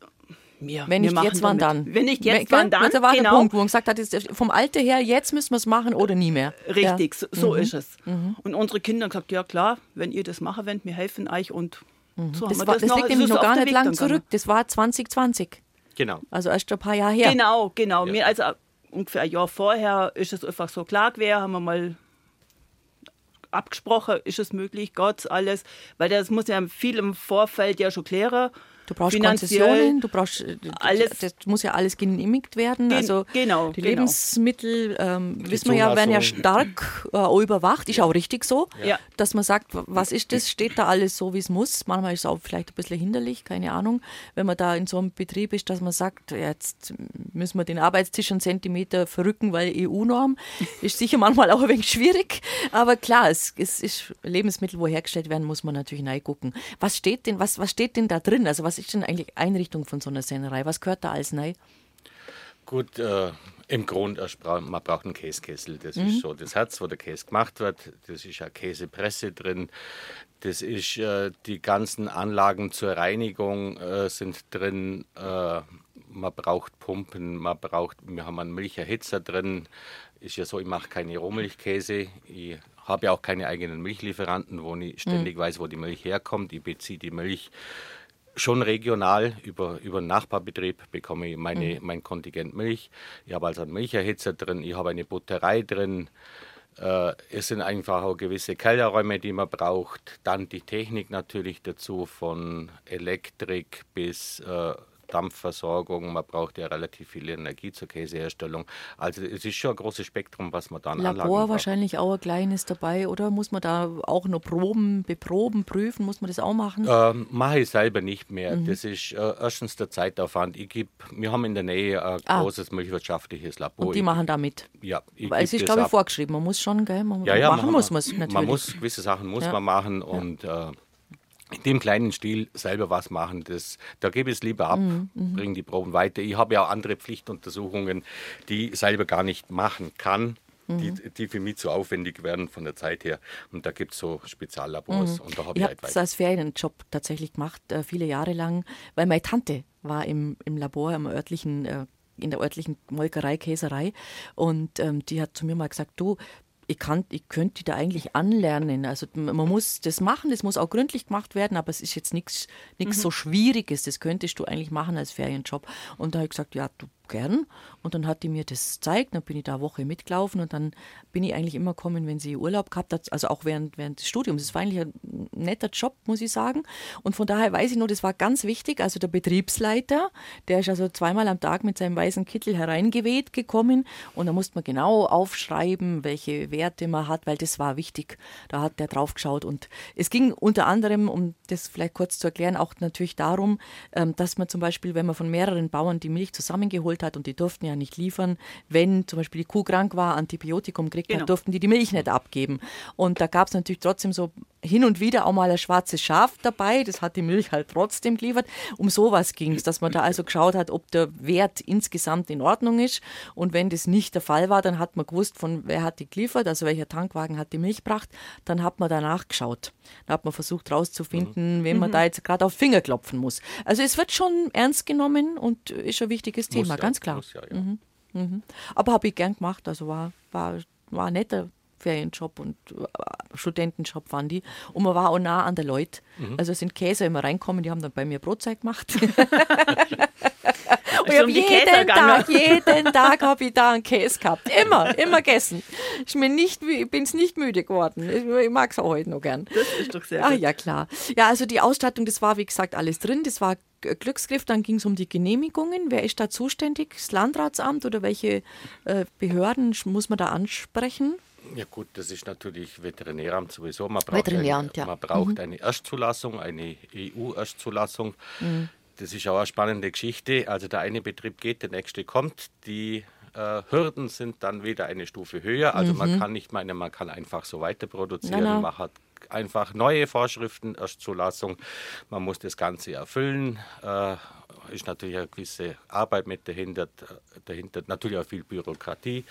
wir, Wenn nicht jetzt, wann dann? Wenn nicht jetzt, wann dann? Das war genau. der Punkt, wo man gesagt hat, vom Alter her, jetzt müssen wir es machen oder nie mehr. Richtig, ja. so, so mhm. ist es. Mhm. Und unsere Kinder haben gesagt, ja klar, wenn ihr das machen wollt, wir helfen euch und mhm. so das, war, das, das liegt nämlich noch gar nicht lang zurück. Das war 2020. Genau. Also erst ein paar Jahre her. Genau, genau. Ja. Also ungefähr ein Jahr vorher ist es einfach so klar gewesen, haben wir mal abgesprochen, ist es möglich, Gott, alles, weil das muss ja viel im Vorfeld ja schon klären. Du brauchst Konzessionen, du brauchst äh, alles. Das muss ja alles genehmigt werden. Gen also genau, die genau. Lebensmittel, ähm, wissen wir ja, werden ja stark äh, überwacht. Ist auch richtig so, ja. dass man sagt, was ist das? Steht da alles so, wie es muss? Manchmal ist es auch vielleicht ein bisschen hinderlich, keine Ahnung, wenn man da in so einem Betrieb ist, dass man sagt, jetzt müssen wir den Arbeitstisch einen Zentimeter verrücken, weil EU-Norm. Ist sicher manchmal auch ein wenig schwierig, aber klar, es, es ist Lebensmittel, wo hergestellt werden, muss man natürlich reingucken. Was steht denn, was, was steht denn da drin? Also was was ist denn eigentlich Einrichtung von so einer Sennerei? Was gehört da alles rein? Gut, äh, im Grund, man braucht einen Käsekessel. Das mhm. ist so das Herz, wo der Käse gemacht wird. Das ist eine Käsepresse drin. Das ist äh, die ganzen Anlagen zur Reinigung äh, sind drin. Äh, man braucht Pumpen, man braucht, wir haben einen Milcherhitzer drin. Ist ja so, ich mache keine Rohmilchkäse. Ich habe ja auch keine eigenen Milchlieferanten, wo ich ständig mhm. weiß, wo die Milch herkommt. Ich beziehe die Milch schon regional über, über einen Nachbarbetrieb bekomme ich meine, mhm. mein Kontingent Milch. Ich habe also einen Milcherhitzer drin, ich habe eine Butterei drin. Äh, es sind einfach auch gewisse Kellerräume, die man braucht. Dann die Technik natürlich dazu, von Elektrik bis äh, Dampfversorgung, man braucht ja relativ viel Energie zur Käseherstellung. Also es ist schon ein großes Spektrum, was man dann Labor wahrscheinlich auch ein kleines dabei, oder muss man da auch noch Proben, beproben, prüfen, muss man das auch machen? Ähm, mache ich selber nicht mehr. Mhm. Das ist äh, erstens der Zeitaufwand. Ich geb, wir haben in der Nähe ein ah. großes milchwirtschaftliches Labor. Und die machen da mit? Ja. Weil es ist, glaube ich, vorgeschrieben. Man muss schon, gell? Man, ja, ja, machen man, muss man es natürlich. Man muss, gewisse Sachen muss ja. man machen und äh, in dem kleinen Stil selber was machen, das, da gebe ich es lieber ab, mhm, bringe die Proben weiter. Ich habe ja auch andere Pflichtuntersuchungen, die ich selber gar nicht machen kann. Mhm. Die, die für mich zu aufwendig werden von der Zeit her. Und da gibt es so Speziallabors. Mhm. Und da habe ich, ich halt als Ferienjob tatsächlich gemacht, äh, viele Jahre lang, weil meine Tante war im, im Labor, im örtlichen äh, in der örtlichen Molkerei, Käserei. Und ähm, die hat zu mir mal gesagt, du, ich, kann, ich könnte die da eigentlich anlernen. Also man muss das machen, das muss auch gründlich gemacht werden, aber es ist jetzt nichts mhm. so Schwieriges. Das könntest du eigentlich machen als Ferienjob. Und da habe ich gesagt, ja, du gern. Und dann hat die mir das gezeigt, dann bin ich da eine Woche mitgelaufen und dann bin ich eigentlich immer gekommen, wenn sie Urlaub gehabt hat, also auch während, während des Studiums. Es war eigentlich ein netter Job, muss ich sagen. Und von daher weiß ich nur, das war ganz wichtig. Also der Betriebsleiter, der ist also zweimal am Tag mit seinem weißen Kittel hereingeweht gekommen und da musste man genau aufschreiben, welche Werte man hat, weil das war wichtig. Da hat der drauf geschaut und es ging unter anderem, um das vielleicht kurz zu erklären, auch natürlich darum, ähm, dass man zum Beispiel, wenn man von mehreren Bauern die Milch zusammengeholt hat und die durften ja nicht liefern, wenn zum Beispiel die Kuh krank war, Antibiotikum kriegt genau. hat, durften die die Milch nicht abgeben. Und da gab es natürlich trotzdem so hin und wieder auch mal ein schwarzes Schaf dabei, das hat die Milch halt trotzdem geliefert. Um sowas ging es, dass man da also geschaut hat, ob der Wert insgesamt in Ordnung ist. Und wenn das nicht der Fall war, dann hat man gewusst, von wer hat die geliefert, also welcher Tankwagen hat die Milch gebracht. Dann hat man danach geschaut. Da hat man versucht herauszufinden, mhm. wem man mhm. da jetzt gerade auf Finger klopfen muss. Also es wird schon ernst genommen und ist ein wichtiges Thema, ganz klar. Ja, ja. Mhm. Mhm. Aber habe ich gern gemacht, also war, war, war ein netter Ferienjob und äh, Studentenjob waren die. Und man war auch nah an der Leute. Mhm. Also sind Käse immer reinkommen, die haben dann bei mir Brotzeit gemacht. und ich habe jeden Tag, jeden Tag habe ich da einen Käse gehabt. Immer, immer gegessen. Ich bin es nicht müde geworden. Ich mag es auch heute noch gern. Das ist doch sehr ah, gut. ja, klar. Ja, also die Ausstattung, das war wie gesagt alles drin. Das war Glücksgriff, dann ging es um die Genehmigungen. Wer ist da zuständig? Das Landratsamt oder welche äh, Behörden muss man da ansprechen? Ja gut, das ist natürlich Veterinäramt sowieso. Man braucht, eine, ja. man braucht mhm. eine Erstzulassung, eine EU-Erstzulassung. Mhm. Das ist auch eine spannende Geschichte. Also der eine Betrieb geht, der nächste kommt. Die äh, Hürden sind dann wieder eine Stufe höher. Also mhm. man kann nicht meinen, man kann einfach so weiter produzieren. Na, na. Man hat einfach neue Vorschriften, Erstzulassung. Man muss das Ganze erfüllen. Äh, ist natürlich eine gewisse Arbeit mit dahinter, dahinter, natürlich auch viel Bürokratie,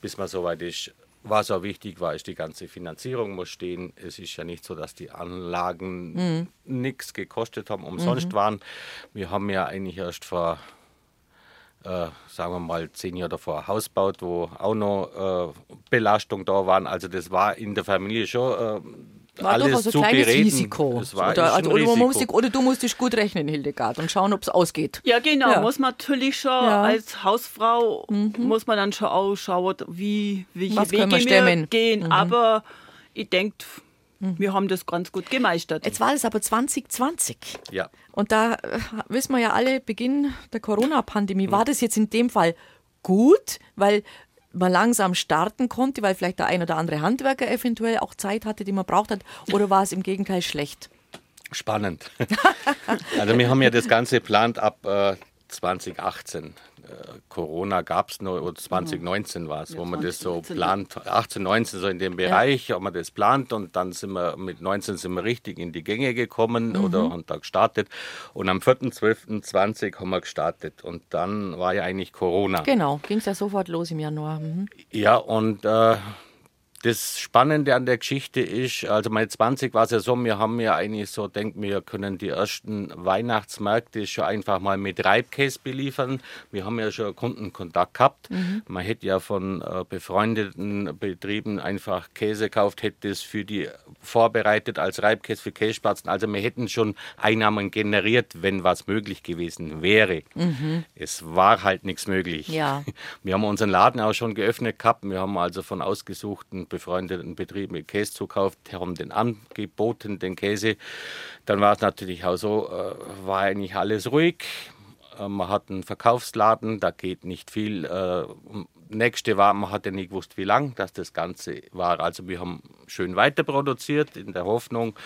bis man soweit ist. Was auch wichtig war, ist die ganze Finanzierung muss stehen. Es ist ja nicht so, dass die Anlagen mhm. nichts gekostet haben, umsonst mhm. waren. Wir haben ja eigentlich erst vor, äh, sagen wir mal, zehn Jahren davor ein Haus gebaut, wo auch noch äh, Belastung da waren. Also das war in der Familie schon äh, war alles doch also ein kleines bereden. Risiko. Das war oder, also, oder, Risiko. Dich, oder, du musst dich gut rechnen, Hildegard, und schauen, ob es ausgeht. Ja, genau. Ja. Muss man natürlich schon ja. als Hausfrau, mhm. muss man dann schon ausschauen, wie, welche Was Wege wir gehen. Mhm. Aber ich denke, mhm. wir haben das ganz gut gemeistert. Jetzt war es aber 2020. Ja. Und da äh, wissen wir ja alle, Beginn der Corona-Pandemie, war das jetzt in dem Fall gut, weil man langsam starten konnte, weil vielleicht der ein oder andere Handwerker eventuell auch Zeit hatte, die man braucht hat, oder war es im Gegenteil schlecht? Spannend. also wir haben ja das Ganze geplant ab äh, 2018. Corona gab es nur, 2019 war es, wo man das so plant, 18, 19 so in dem Bereich, ja. ob man das plant und dann sind wir mit 19 sind wir richtig in die Gänge gekommen mhm. oder haben da gestartet und am 4.12.20 haben wir gestartet und dann war ja eigentlich Corona. Genau, ging es ja sofort los im Januar. Mhm. Ja und äh, das Spannende an der Geschichte ist, also meine 20 war es ja so, wir haben ja eigentlich so, denken wir können die ersten Weihnachtsmärkte schon einfach mal mit Reibkäse beliefern. Wir haben ja schon Kundenkontakt gehabt. Mhm. Man hätte ja von äh, befreundeten Betrieben einfach Käse gekauft, hätte es für die vorbereitet als Reibkäse für Käsespatzen. Also wir hätten schon Einnahmen generiert, wenn was möglich gewesen wäre. Mhm. Es war halt nichts möglich. Ja. Wir haben unseren Laden auch schon geöffnet gehabt. Wir haben also von ausgesuchten befreundeten Betrieben Käse zukauft, haben den angeboten, den Käse. Dann war es natürlich auch so, äh, war eigentlich alles ruhig. Äh, man hat einen Verkaufsladen, da geht nicht viel. Äh, nächste war, man hatte nicht gewusst, wie lang das das Ganze war. Also wir haben schön weiter produziert in der Hoffnung,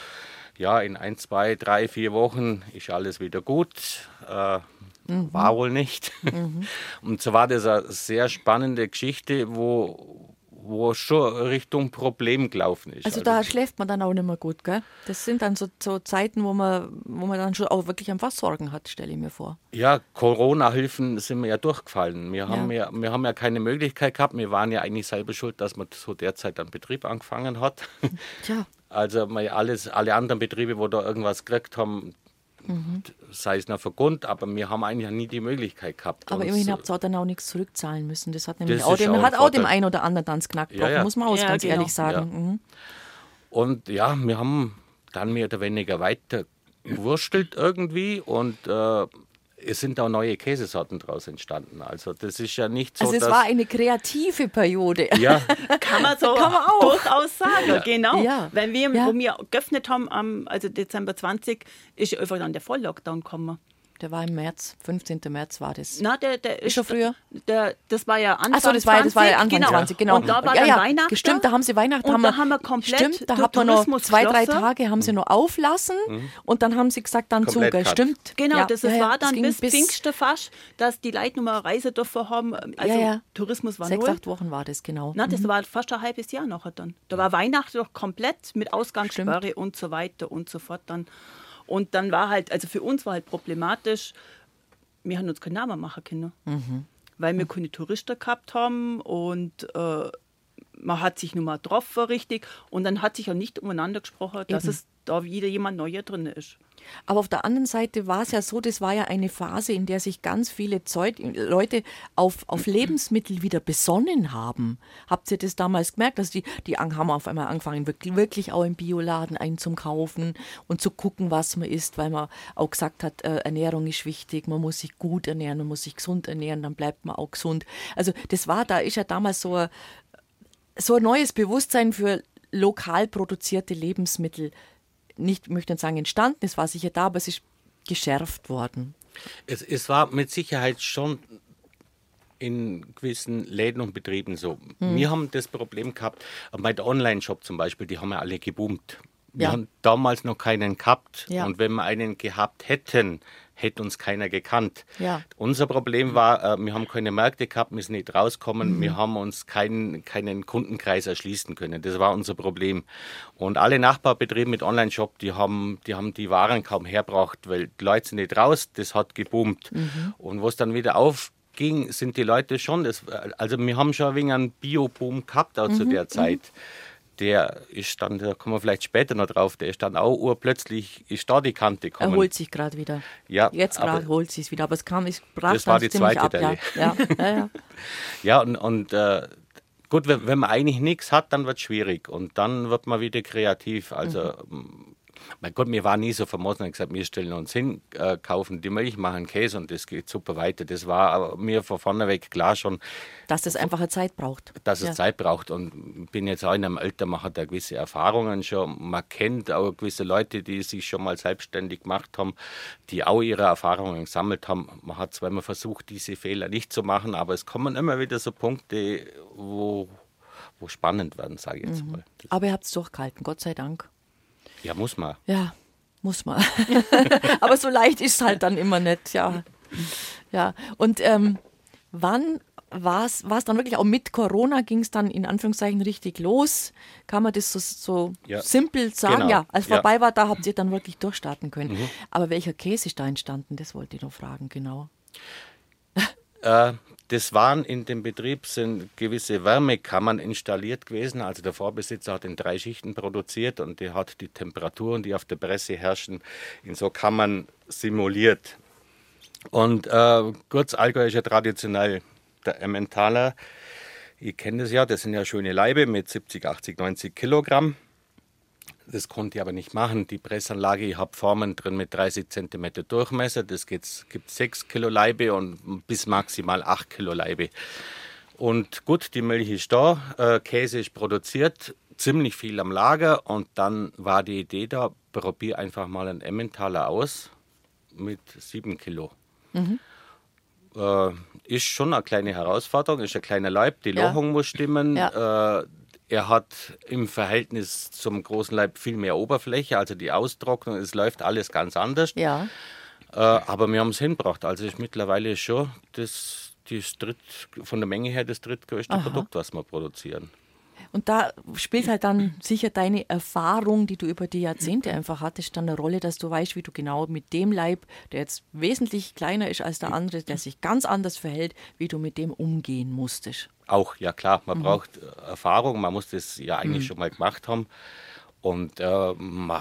ja, in ein, zwei, drei, vier Wochen ist alles wieder gut. Äh, mhm. War wohl nicht. Mhm. Und so war das eine sehr spannende Geschichte, wo, wo schon Richtung Problem gelaufen ist. Also, also da schläft man dann auch nicht mehr gut, gell? Das sind dann so, so, Zeiten, wo man, wo man dann schon auch wirklich am Sorgen hat, stelle ich mir vor. Ja, Corona-Hilfen sind wir ja durchgefallen. Wir haben ja. ja. wir haben ja keine Möglichkeit gehabt. Wir waren ja eigentlich selber schuld, dass man zu der Zeit einen Betrieb angefangen hat. Tja. Also alles, alle anderen Betriebe, wo da irgendwas gekriegt haben, Mhm. sei es noch vergund, aber wir haben eigentlich nie die Möglichkeit gehabt. Aber immerhin habt ihr dann auch nichts zurückzahlen müssen. Das hat nämlich das auch, dem, auch, hat auch dem einen oder anderen dann das Knack ja, ja. muss man auch ja, ganz genau. ehrlich sagen. Mhm. Und ja, wir haben dann mehr oder weniger weiter gewurstelt irgendwie und äh, es sind auch neue Käsesorten daraus entstanden. Also das ist ja nicht so, Also es dass... war eine kreative Periode. ja, Kann man so Kann man auch. durchaus sagen, genau. Ja. Wenn wir, Ja. wo wir geöffnet haben, am also Dezember 20, ist ja einfach dann der Volllockdown gekommen. Der war im März, 15. März war das. Na, der, der ist schon früher? Der, das war ja Anfang Achso, das war, ja- das war ja 20, Anfang 20, genau. Und da war ja, dann ja, Weihnachten. Stimmt, da haben sie Weihnachten. Und haben da haben wir komplett Stimmt, da hat man noch Tourismus zwei, drei. Tage haben sie noch auflassen und dann haben sie gesagt, dann zu, Komplett gell, cut. stimmt. Genau, ja, das ja, war dann ging bis, Pfingste fast, dass die Leute nur mal Reise dürfen haben. Also Ja, ja. Tourismus war Sechs, null. acht Wochen war das, genau. Na, das war fast ein halbes Jahr nachher dann. Da war Weihnachten doch komplett mit Ausgangssperre und so weiter und so fort dann. Und dann war halt, also für uns war halt problematisch, wir haben uns keinen Namen machen können. Weil wir keine Touristen gehabt haben und äh, man hat sich nur mal getroffen, richtig. Und dann hat sich auch nicht umeinander gesprochen, dass Eben. es da wieder jemand Neuer drin ist. Aber auf der anderen Seite war es ja so, das war ja eine Phase, in der sich ganz viele Zeug, Leute auf, auf Lebensmittel wieder besonnen haben. Habt ihr das damals gemerkt? dass die, die haben auf einmal angefangen, wirklich, wirklich auch im Bioladen einzukaufen und zu gucken, was man isst, weil man auch gesagt hat, äh, Ernährung ist wichtig, man muss sich gut ernähren, man muss sich gesund ernähren, dann bleibt man auch gesund. Also das war, da ist ja damals so ein, so ein neues Bewusstsein für lokal produzierte Lebensmittel nicht, ich möchte nicht sagen entstanden, es war sicher da, aber es ist geschärft worden. Es, es war mit Sicherheit schon in gewissen Läden und Betrieben so. Hm. Wir haben das Problem gehabt, bei der Online-Shop zum Beispiel, die haben ja alle geboomt. Wir Ja. haben damals noch keinen gehabt. Ja. Und wenn wir einen gehabt hätten, hätte uns keiner gekannt. Ja. Unser Problem war, äh, wir haben keine Märkte gehabt, wir sind nicht rausgekommen, Mhm. wir haben uns keinen, keinen Kundenkreis erschließen können. Das war unser Problem. Und alle Nachbarbetriebe mit Online-Shop, die haben, die haben die Waren kaum hergebracht, weil die Leute sind nicht raus, das hat geboomt. Mhm. Und wo es dann wieder aufging, sind die Leute schon, das, also wir haben schon ein wenig einen Bio-Boom gehabt auch Mhm. zu der Zeit. Der ist dann, da kommen wir vielleicht später noch drauf, der ist dann auch urplötzlich, ist da die Kante Er gekommen. holt sich gerade wieder. Ja, Jetzt gerade holt sich es wieder, aber es kam, es brach Das war die zweite ab. Ja, ja, ja, ja. Ja, und, und äh, gut, wenn, wenn man eigentlich nichts hat, dann wird es schwierig. Und dann wird man wieder kreativ. Also, Mhm. Mein Gott, wir waren nie so famos und haben gesagt, wir stellen uns hin, äh, kaufen die Milch, machen Käse und das geht super weiter. Das war mir von vorne weg klar schon, Dass das einfach eine Zeit braucht. dass es ja. Zeit braucht. Und bin jetzt auch in einem Alter, man hat da gewisse Erfahrungen schon. Man kennt auch gewisse Leute, die sich schon mal selbstständig gemacht haben, die auch ihre Erfahrungen gesammelt haben. Man hat zwar immer versucht, diese Fehler nicht zu machen, aber es kommen immer wieder so Punkte, wo, wo spannend werden, sage ich jetzt Mhm. mal. Das, Aber ihr habt es durchgehalten, Gott sei Dank. Ja, muss man. Ja, muss man. aber so leicht ist es halt dann immer nicht, ja. Ja, und ähm, wann war es dann wirklich auch mit Corona ging es dann in Anführungszeichen richtig los? Kann man das so, so Ja. simpel sagen? Genau. Ja, als Ja. Mhm. vorbei war, da habt ihr dann wirklich durchstarten können. Aber welcher Käse ist da entstanden? Das wollte ich noch fragen, genau. Äh, das waren in dem Betrieb sind gewisse Wärmekammern installiert gewesen. Also der Vorbesitzer hat in drei Schichten produziert und der hat die Temperaturen, die auf der Presse herrschen, in so Kammern simuliert. Und äh, kurz, Allgäu ist ja traditionell der Emmentaler. Ihr kennt es ja, das sind ja schöne Leibe mit 70, 80, 90 Kilogramm. Das konnte ich aber nicht machen. Die Pressanlage, ich habe Formen drin mit 30 cm Durchmesser. Das gibt's- gibt 6 Kilo Leibe und bis maximal 8 Kilo Leibe. Und gut, die Milch ist da, äh, Käse ist produziert, ziemlich viel am Lager. Und dann war die Idee da, probier einfach mal einen Emmentaler aus mit 7 Kilo. Äh, ist schon eine kleine Herausforderung, ist ein kleiner Leib, die Ja. Lochung muss stimmen. Ja. Äh, er hat im Verhältnis zum großen Leib viel mehr Oberfläche, also die Austrocknung, es läuft alles ganz anders. Ja, Äh, aber wir haben es hingebracht. Also ist mittlerweile schon das, das dritt, von der Menge her das drittgrößte Produkt, was wir produzieren. Und da spielt halt dann sicher deine Erfahrung, die du über die Jahrzehnte einfach hattest, dann eine Rolle, dass du weißt, wie du genau mit dem Leib, der jetzt wesentlich kleiner ist als der andere, der sich ganz anders verhält, wie du mit dem umgehen musstest. Auch, ja klar, Mhm. man braucht äh, Erfahrung, man muss das ja eigentlich schon mal gemacht haben. Und äh, man,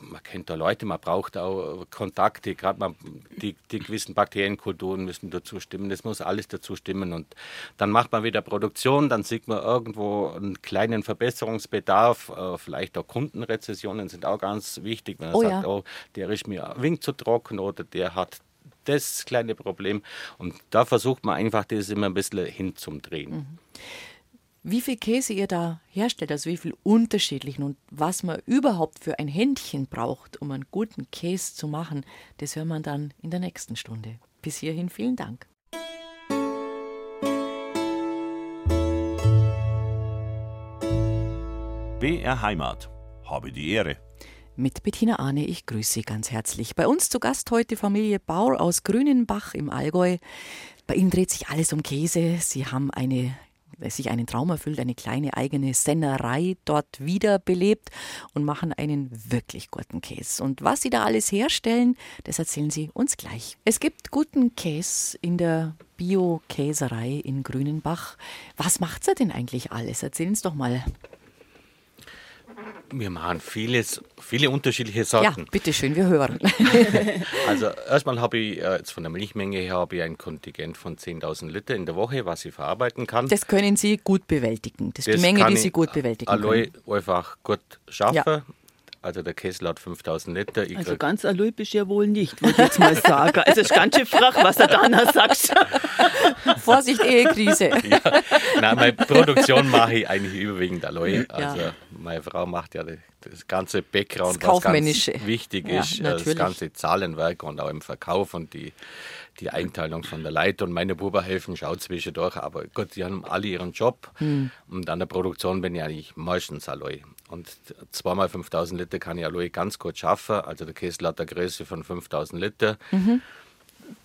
man kennt da Leute, man braucht auch Kontakte, gerade die, die gewissen Bakterienkulturen müssen dazu stimmen, das muss alles dazu stimmen. Und dann macht man wieder Produktion, dann sieht man irgendwo einen kleinen Verbesserungsbedarf, äh, vielleicht auch Kundenrezessionen sind auch ganz wichtig, wenn man Oh sagt, ja. oh, der ist mir wenig zu trocken oder der hat das kleine Problem. Und da versucht man einfach, das immer ein bisschen hinzumdrehen. Mhm. Wie viel Käse ihr da herstellt, also wie viel unterschiedlichen und was man überhaupt für ein Händchen braucht, um einen guten Käse zu machen, das hören wir dann in der nächsten Stunde. Bis hierhin vielen Dank. BR Heimat. Habe die Ehre. Mit Bettina Ahne, ich grüße Sie ganz herzlich. Bei uns zu Gast heute Familie Bauer aus Grünenbach im Allgäu. Bei Ihnen dreht sich alles um Käse. Sie haben eine sich einen Traum erfüllt, eine kleine eigene Sennerei dort wiederbelebt und machen einen wirklich guten Käse. Und was sie da alles herstellen, das erzählen sie uns gleich. Es gibt guten Käse in der Bio-Käserei in Grünenbach. Was macht sie denn eigentlich alles? Erzählen Sie doch mal. Wir machen vieles, viele unterschiedliche Sorten. Ja, bitteschön, wir hören. also erstmal habe ich äh, jetzt von der Milchmenge her habe ich ein Kontingent von 10.000 Liter in der Woche, was ich verarbeiten kann. Das können Sie gut bewältigen. Das ist das die Menge, die Sie gut bewältigen können. einfach gut schaffen. Ja. Also der Kessel hat 5000 Liter. Ich also ganz erlaubt bist ja wohl nicht, würde ich jetzt mal sagen. Also es ist ganz schön frach, was er da noch sagt. Vorsicht, Ehekrise. Ja. Nein, meine Produktion mache ich eigentlich überwiegend Alloy. Also ja. meine Frau macht ja das ganze Background, das was ganz wichtig ist, ja, das ganze Zahlenwerk und auch im Verkauf und die die Einteilung von der Leiter und meine Buben helfen schaut zwischendurch, aber Gott, die haben alle ihren Job mhm. und an der Produktion bin ich eigentlich meistens Alloy. Und zweimal 5000 Liter kann ich Alloy ganz gut schaffen, also der Kessel hat eine Größe von 5000 Liter. Mhm.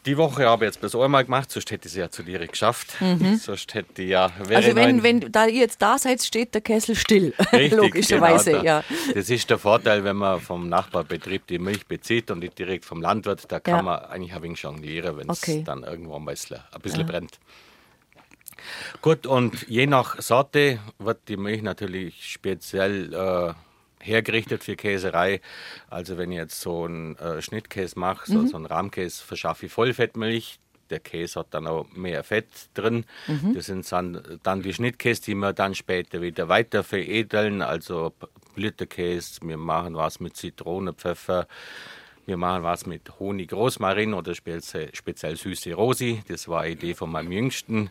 Die Woche habe ich jetzt bis einmal gemacht, sonst hätte ich es ja zu dir geschafft. Mhm. Sonst hätte ich ja. Also, wenn, wenn da ihr jetzt da seid, steht der Kessel still. Richtig, Logischerweise, genau, ja. Das ist der Vorteil, wenn man vom Nachbarbetrieb die Milch bezieht und nicht direkt vom Landwirt. Da kann ja. man eigentlich ein wenig jonglieren, wenn es okay. dann irgendwo ein bisschen, ein bisschen ja. brennt. Gut, und je nach Sorte wird die Milch natürlich speziell. Äh, hergerichtet für Käserei. Also wenn ich jetzt so einen äh, Schnittkäse mache, so, mhm. so einen Rahmkäse, verschaffe ich Vollfettmilch. Der Käse hat dann auch mehr Fett drin. Mhm. Das sind dann, dann die Schnittkäse, die wir dann später wieder weiter veredeln. Also Blütenkäse, wir machen was mit Zitrone, Pfeffer. Wir machen was mit Honig, Rosmarin oder speziell, speziell süße Rosi. Das war eine Idee von meinem Jüngsten.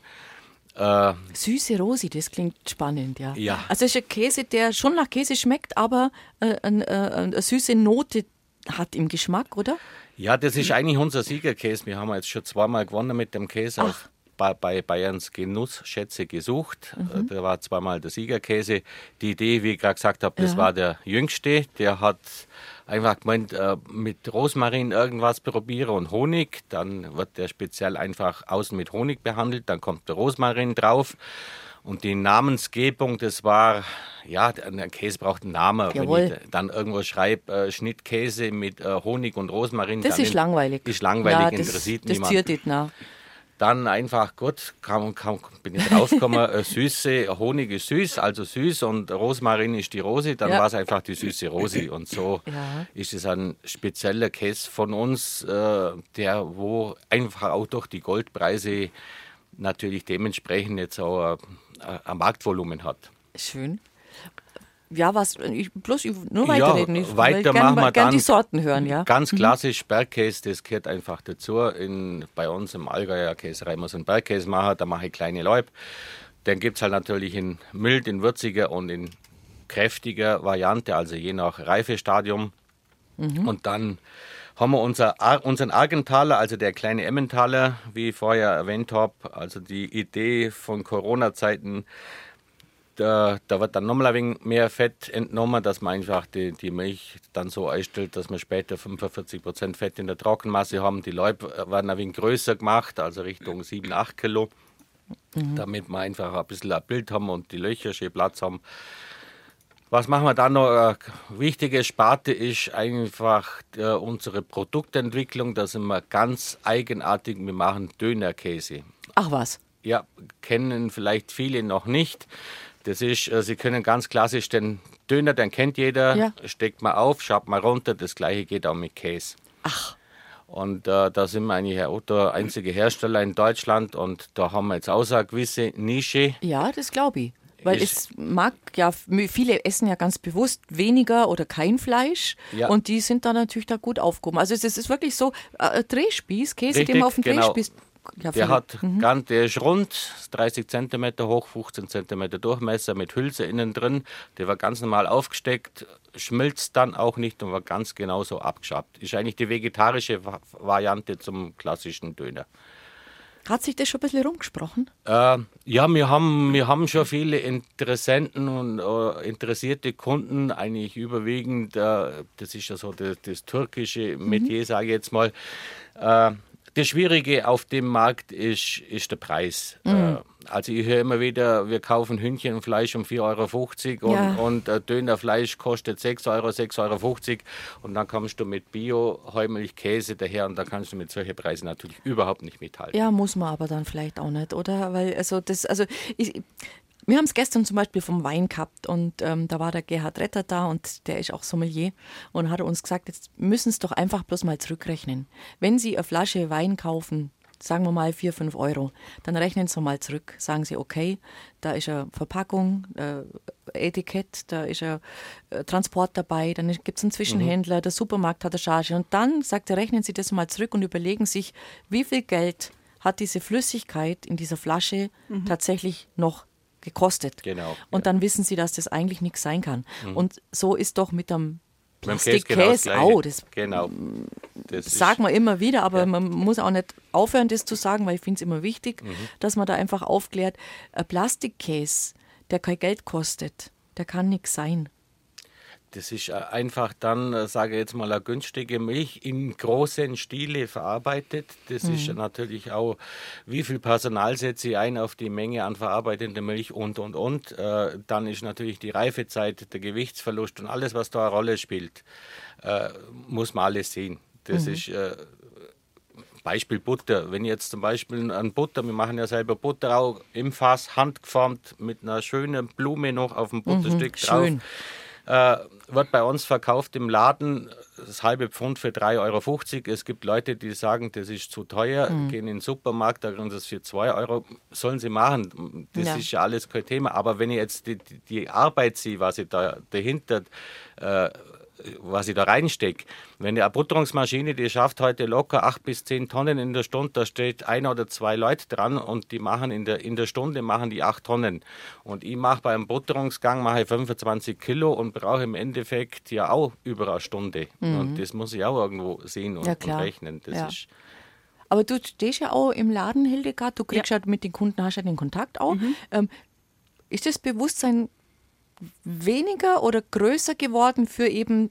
Äh, Süße Rosi, das klingt spannend, ja. ja. Also es ist ein Käse, der schon nach Käse schmeckt, aber äh, eine, äh, eine süße Note hat im Geschmack, oder? Ja, das ist eigentlich unser Siegerkäse. Wir haben jetzt schon zweimal gewonnen mit dem Käse Ach. Bei Bayerns Genussschätze gesucht. Mhm. Da war zweimal der Siegerkäse. Die Idee, wie ich gerade gesagt habe, das ja. war der Jüngste. Der hat einfach gemeint, äh, mit Rosmarin irgendwas probieren und Honig. Dann wird der speziell einfach außen mit Honig behandelt. Dann kommt der Rosmarin drauf. Und die Namensgebung, das war, ja, der Käse braucht einen Namen. Jawohl. Wenn ich dann irgendwo schreibe, äh, Schnittkäse mit äh, Honig und Rosmarin. Das ist langweilig. Ist langweilig, ja, interessiert das niemand. Das nicht nach. Dann einfach, gut, kam, kam, bin ich draufgekommen, äh, süße, Honig ist süß, also süß und Rosmarin ist die Rose, dann ja. war es einfach die süße Rose. Und so ja. ist es ein spezieller Käse von uns, äh, der wo einfach auch durch die Goldpreise natürlich dementsprechend jetzt auch ein, ein Marktvolumen hat. Schön ja, was, ich, bloß nur weiterreden. Ja, ich weiter machen wir gern die Sorten hören, ja. Ganz mhm. klassisch Bergkäse, das gehört einfach dazu. In, bei uns im Allgäuer Käserei muss ein Bergkäse machen, da mache ich kleine Leib. Den gibt es halt natürlich in mild, in würziger und in kräftiger Variante, also je nach Reifestadium. Mhm. Und dann haben wir unser, unseren Argentaler, also der kleine Emmentaler, wie ich vorher erwähnt habe. Also die Idee von Corona-Zeiten da, da wird dann nochmal ein wenig mehr Fett entnommen, dass man einfach die, die Milch dann so einstellt, dass man später 45% Fett in der Trockenmasse haben. Die Leute werden ein wenig größer gemacht, also Richtung 7, 8 Kilo, mhm. damit wir einfach ein bisschen ein Bild haben und die Löcher schön Platz haben. Was machen wir dann noch? Eine wichtige Sparte ist einfach äh, unsere Produktentwicklung. Da sind wir ganz eigenartig. Wir machen Dönerkäse. Ach was? Ja, kennen vielleicht viele noch nicht. Das ist, äh, Sie können ganz klassisch den Döner, den kennt jeder, ja. steckt mal auf, schaut mal runter. Das gleiche geht auch mit Käse. Ach. Und äh, da sind wir eigentlich der einzige Hersteller in Deutschland und da haben wir jetzt auch eine gewisse Nische. Ja, das glaube ich. Weil es mag ja, viele essen ja ganz bewusst weniger oder kein Fleisch ja. und die sind da natürlich da gut aufgehoben. Also es ist wirklich so, äh, Drehspieß, Käse, Richtig, den man auf dem genau. Drehspieß ja, der hat mhm. ganz, der ist rund, 30 cm hoch, 15 cm Durchmesser mit Hülse innen drin. Der war ganz normal aufgesteckt, schmilzt dann auch nicht und war ganz genauso abgeschabt. Ist eigentlich die vegetarische Variante zum klassischen Döner. Hat sich das schon ein bisschen rumgesprochen? Äh, ja, wir haben, wir haben schon viele Interessenten und äh, interessierte Kunden, eigentlich überwiegend, äh, das ist ja so das, das türkische Metier, mhm. sage ich jetzt mal. Das Schwierige auf dem Markt ist, ist der Preis. Mhm. Äh, also ich höre immer wieder, wir kaufen Hühnchenfleisch um 4,50 Euro und, ja. und äh, Dönerfleisch kostet 6 Euro, 6,50 Euro und dann kommst du mit Bio, Heumilch, Käse daher und da kannst du mit solchen Preisen natürlich überhaupt nicht mithalten. Ja, muss man aber dann vielleicht auch nicht, oder? Weil also das, also ich, wir haben es gestern zum Beispiel vom Wein gehabt und ähm, da war der Gerhard Retter da und der ist auch Sommelier und hat uns gesagt, jetzt müssen Sie doch einfach bloß mal zurückrechnen. Wenn Sie eine Flasche Wein kaufen, sagen wir mal 4, 5 Euro, dann rechnen Sie mal zurück. Sagen Sie, okay, da ist eine Verpackung, äh, Etikett, da ist ein äh, Transport dabei, dann gibt es einen Zwischenhändler, mhm. der Supermarkt hat eine Charge und dann sagt er, rechnen Sie das mal zurück und überlegen sich, wie viel Geld hat diese Flüssigkeit in dieser Flasche mhm. tatsächlich noch gekostet. Genau. Und ja. dann wissen sie, dass das eigentlich nichts sein kann. Mhm. Und so ist doch mit dem Plastikkäse genau auch. Das, genau. Das sagen wir immer wieder, aber ja. man muss auch nicht aufhören, das zu sagen, weil ich finde es immer wichtig, mhm. dass man da einfach aufklärt. Ein Plastikkäse, der kein Geld kostet, der kann nichts sein. Das ist äh, einfach dann, äh, sage ich jetzt mal, eine günstige Milch in großen Stile verarbeitet. Das mhm. ist natürlich auch, wie viel Personal setze ich ein auf die Menge an verarbeitender Milch und, und, und. Äh, dann ist natürlich die Reifezeit, der Gewichtsverlust und alles, was da eine Rolle spielt, muss man alles sehen. Das mhm. ist Beispiel Butter. Wenn jetzt zum Beispiel an Butter, wir machen ja selber Butter auch im Fass, handgeformt, mit einer schönen Blume noch auf dem Butterstück mhm, drauf. Schön äh, wird bei uns verkauft im Laden das halbe Pfund für 3,50 Euro. Es gibt Leute, die sagen, das ist zu teuer, mhm. gehen in den Supermarkt, da kriegen sie es für 2 Euro. Sollen sie machen. Das ja. ist ja alles kein Thema. Aber wenn ich jetzt die, die Arbeit sehe, was ich da dahinter äh, was ich da reinstecke. Wenn eine Butterungsmaschine, die schafft heute locker acht bis zehn Tonnen in der Stunde, da steht ein oder zwei Leute dran und die machen in der, in der Stunde machen die acht Tonnen. Und ich mache beim Butterungsgang mache 25 Kilo und brauche im Endeffekt ja auch über eine Stunde. Mhm. Und das muss ich auch irgendwo sehen und, ja, und rechnen. Das ja. ist aber du stehst ja auch im Laden, Hildegard, du kriegst ja, ja mit den Kunden, hast ja den Kontakt auch. Mhm. Ähm, ist das Bewusstsein weniger oder größer geworden für eben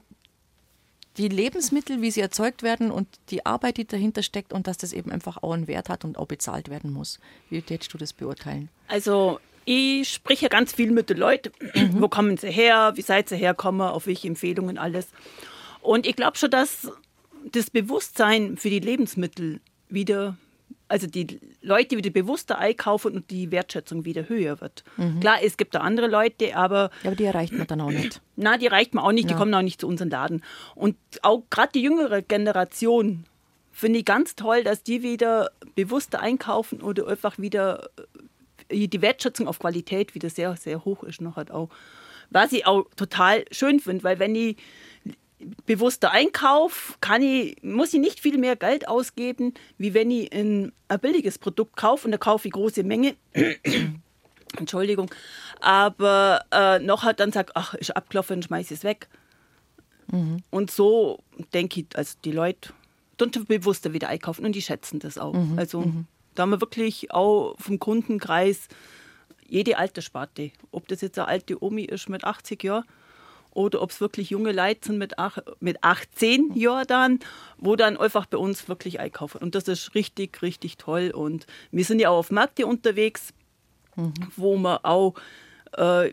die Lebensmittel, wie sie erzeugt werden und die Arbeit, die dahinter steckt und dass das eben einfach auch einen Wert hat und auch bezahlt werden muss. Wie würdest du das beurteilen? Also ich spreche ganz viel mit den Leuten. Mhm. Wo kommen sie her? Wie seid ihr herkommen? Auf welche Empfehlungen alles? Und ich glaube schon, dass das Bewusstsein für die Lebensmittel wieder also die Leute wieder bewusster einkaufen und die Wertschätzung wieder höher wird. Mhm. Klar, es gibt da andere Leute, aber. Ja, aber die erreicht man dann auch nicht. Na, die erreicht man auch nicht, ja. die kommen auch nicht zu unserem Laden. Und auch gerade die jüngere Generation finde ich ganz toll, dass die wieder bewusster einkaufen oder einfach wieder äh, die Wertschätzung auf Qualität wieder sehr, sehr hoch ist noch halt auch. Was ich auch total schön finde, weil wenn ich bewusster Einkauf kann ich, muss ich nicht viel mehr Geld ausgeben, wie wenn ich ein, ein billiges Produkt kaufe und da kaufe ich große Menge. Entschuldigung. Aber äh, noch halt dann sagt, ach, ist abgelaufen, schmeiße es weg. Mhm. Und so denke ich, also die Leute tun bewusster wieder einkaufen und die schätzen das auch. Mhm. Also mhm. da haben wir wirklich auch vom Kundenkreis jede Alterssparte. Ob das jetzt eine alte Omi ist mit 80 Jahren oder ob es wirklich junge Leute sind mit, ach, mit 18 Jahren dann, wo dann einfach bei uns wirklich einkaufen. Und das ist richtig, richtig toll. Und wir sind ja auch auf Märkte unterwegs, mhm. wo wir auch äh,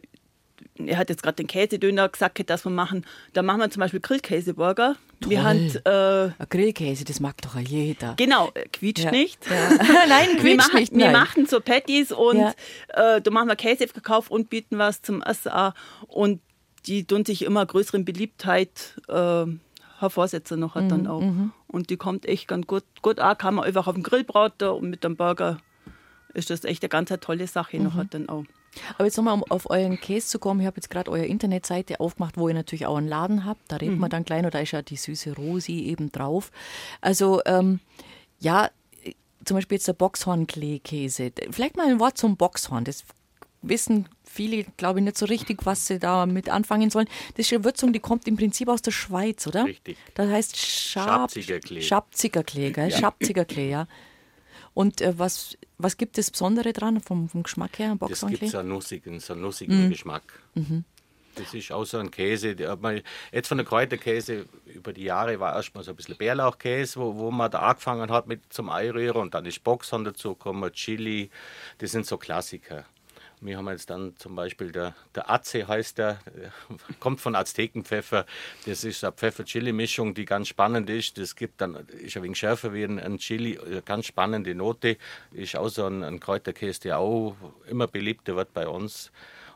er hat jetzt gerade den Käsedöner gesagt, dass wir machen. Da machen wir zum Beispiel Grillkäseburger. Toll. Wir haben, äh, Grillkäse, das mag doch jeder. Genau, äh, quietscht ja. nicht. Ja. nein, quietscht wir machen, nicht. Nein. Wir machen so Patties und ja. äh, da machen wir Käse gekauft und bieten was zum Essen an. Und die tun sich immer größeren Beliebtheit äh, hervorsetzen noch hat mhm, dann auch. Mhm. Und die kommt echt ganz gut, gut an, kann man einfach auf dem Grill braten und mit dem Burger ist das echt eine ganz tolle Sache mhm. noch hat dann auch. Aber jetzt nochmal, um auf euren Käse zu kommen, ich habe jetzt gerade eure Internetseite aufgemacht, wo ihr natürlich auch einen Laden habt. Da redet mhm. man dann gleich noch, da ist ja die süße Rosi eben drauf. Also, ähm, ja, zum Beispiel jetzt der Boxhornklee-Käse. Vielleicht mal ein Wort zum Boxhorn. Das wissen viele, glaube ich, nicht so richtig, was sie damit anfangen sollen. Das ist eine Würzung, die kommt im Prinzip aus der Schweiz, oder? Richtig. Das heißt Schab Schabzigerklee. Schabzigerklee, gell? Ja. Schabzigerklee, ja. Und äh, was, was gibt es Besondere dran vom, vom Geschmack her? Das gibt so einen nussigen, so einen nussigen mhm. Geschmack. Mhm. Das ist auch so ein Käse. jetzt von der Kräuterkäse über die Jahre war erstmal so ein bisschen Bärlauchkäse, wo, wo man da angefangen hat mit zum Eirühren und dann ist Boxhorn dazu gekommen, Chili. Das sind so Klassiker. Wir haben jetzt dann zum Beispiel der, der Aze heißt der, kommt von Aztekenpfeffer. Das ist eine Pfeffer-Chili-Mischung, die ganz spannend ist. Das gibt dann, ist ein wenig schärfer wie ein, ein Chili, eine ganz spannende Note. Ist auch so ein, ein Kräuterkäse, der auch immer beliebter wird bei uns.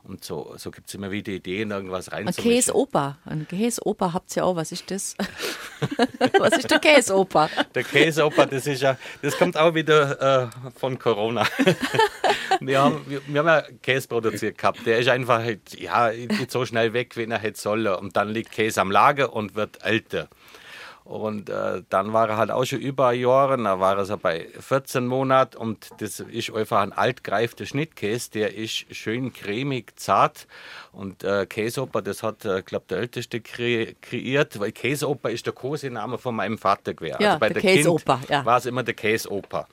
Und so, so gibt es immer wieder Ideen, irgendwas reinzumischen. Ein Käseoper. Ein Käseoper habt ihr auch. Was ist das? Was ist der Käseoper? Der Käseoper, das ist ja, das kommt auch wieder äh, von Corona. wir, haben, wir, wir, haben ja Käse produziert gehabt. Der ist einfach ja, nicht so schnell weg, wie er hätte sollen. Und dann liegt Käse am Lager und wird älter. Und äh, dann war er halt auch schon über Jahre, da war er so bei 14 Monaten und das ist einfach ein altgreifter Schnittkäse, der ist schön cremig, zart und äh, Käseoper, das hat, äh, glaube der Älteste kre kreiert, weil Käseoper ist der Kosename von meinem Vater gewesen. Ja, also bei der, der Käseoper, ja. war es immer der Käseoper.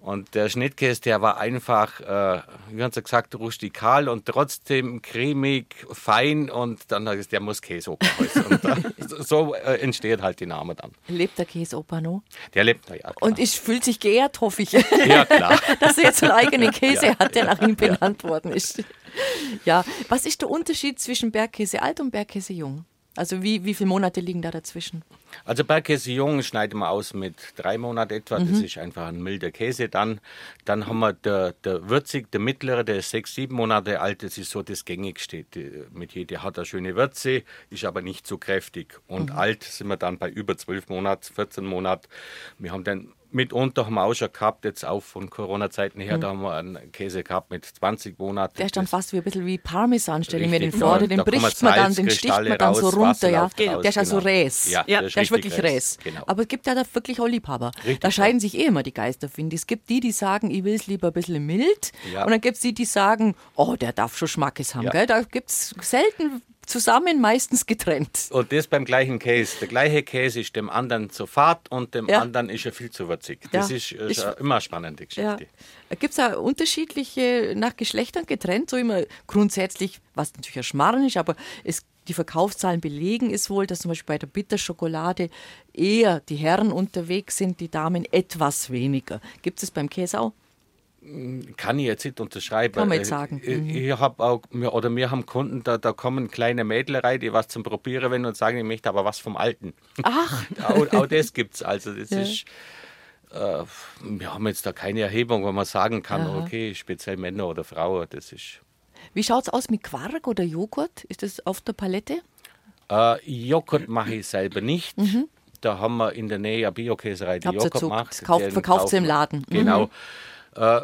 Und der Schnittkäse, der war einfach, äh, wie haben sie gesagt, rustikal und trotzdem cremig, fein und dann hat es, der muss Käseoper heißen. und da, so äh, entsteht halt die Name. Name dann. Lebt der Käseoper noch? Der lebt noch, ja. Klar. Und ich fühlt sich geehrt, hoffe ich. Ja, klar. Dass er jetzt einen eigenen Käse ja. hat, der nach ihm benannt ja. worden ist. Ja, was ist der Unterschied zwischen Bergkäse alt und Bergkäse jung? Also wie, wie viele Monate liegen da dazwischen? Also Bergkäse jung schneiden wir aus mit drei Monaten etwa. Mhm. Das ist einfach ein milder Käse. Dann, dann haben wir der, der würzig, der mittlere, der ist sechs, sieben Monate alt. Das ist so das gängigste. Mit jeder hat eine schöne Würze, ist aber nicht so kräftig. Und mhm. alt sind wir dann bei über zwölf Monaten, 14 Monaten. Wir haben dann mitunter haben wir auch schon gehabt, jetzt auch von Corona-Zeiten her, mhm. da haben wir einen Käse gehabt mit 20 Monaten. Der ist dann fast wie ein bisschen wie Parmesan, stelle ich mir den vor. Den bricht man dann, den sticht man dann so runter. Ja. Genau. Der ist ja so genau. Räs. Ja, ja, der, ist, der ist wirklich Räs. Genau. Aber es gibt ja da wirklich auch Liebhaber. Richtig, da scheiden sich eh immer die Geister, finde ich. Es gibt die, die sagen, ich will es lieber ein bisschen mild. Ja. Und dann gibt es die, die sagen, oh, der darf schon Schmackes haben. Gell? Da gibt es selten zusammen, meistens getrennt. Und das beim gleichen Käse. Der gleiche Käse ist dem anderen zu fad und dem ja. anderen ist er viel zu würzig. Das ja. ist, ist ich, immer eine spannende Geschichte. Ja. Gibt es auch unterschiedliche, nach Geschlechtern getrennt, so immer grundsätzlich, was natürlich ein Schmarrn ist, aber es die Verkaufszahlen belegen ist wohl, dass zum Beispiel bei der Bitterschokolade eher die Herren unterwegs sind, die Damen etwas weniger. Gibt es beim Käse auch? Kann ich jetzt nicht unterschreiben. Kann man jetzt sagen. Ich, mhm. ich habe auch, oder wir haben Kunden, da, da kommen kleine Mädel rein, die was zum Probieren wollen und sagen, ich möchte aber was vom Alten. Ach. auch, auch das gibt es. Also das ja. ist, äh, wir haben jetzt da keine Erhebung, wo man sagen kann, Aha. okay, speziell Männer oder Frauen, das ist... Wie schaut es aus mit Quark oder Joghurt? Ist das auf der Palette? Äh, Joghurt mache ich selber nicht. Mhm. Da haben wir in der Nähe eine Biokäserei, die Joghurt Zug. macht. Kauft, verkauft sie im Laden. Genau. Mhm. Äh,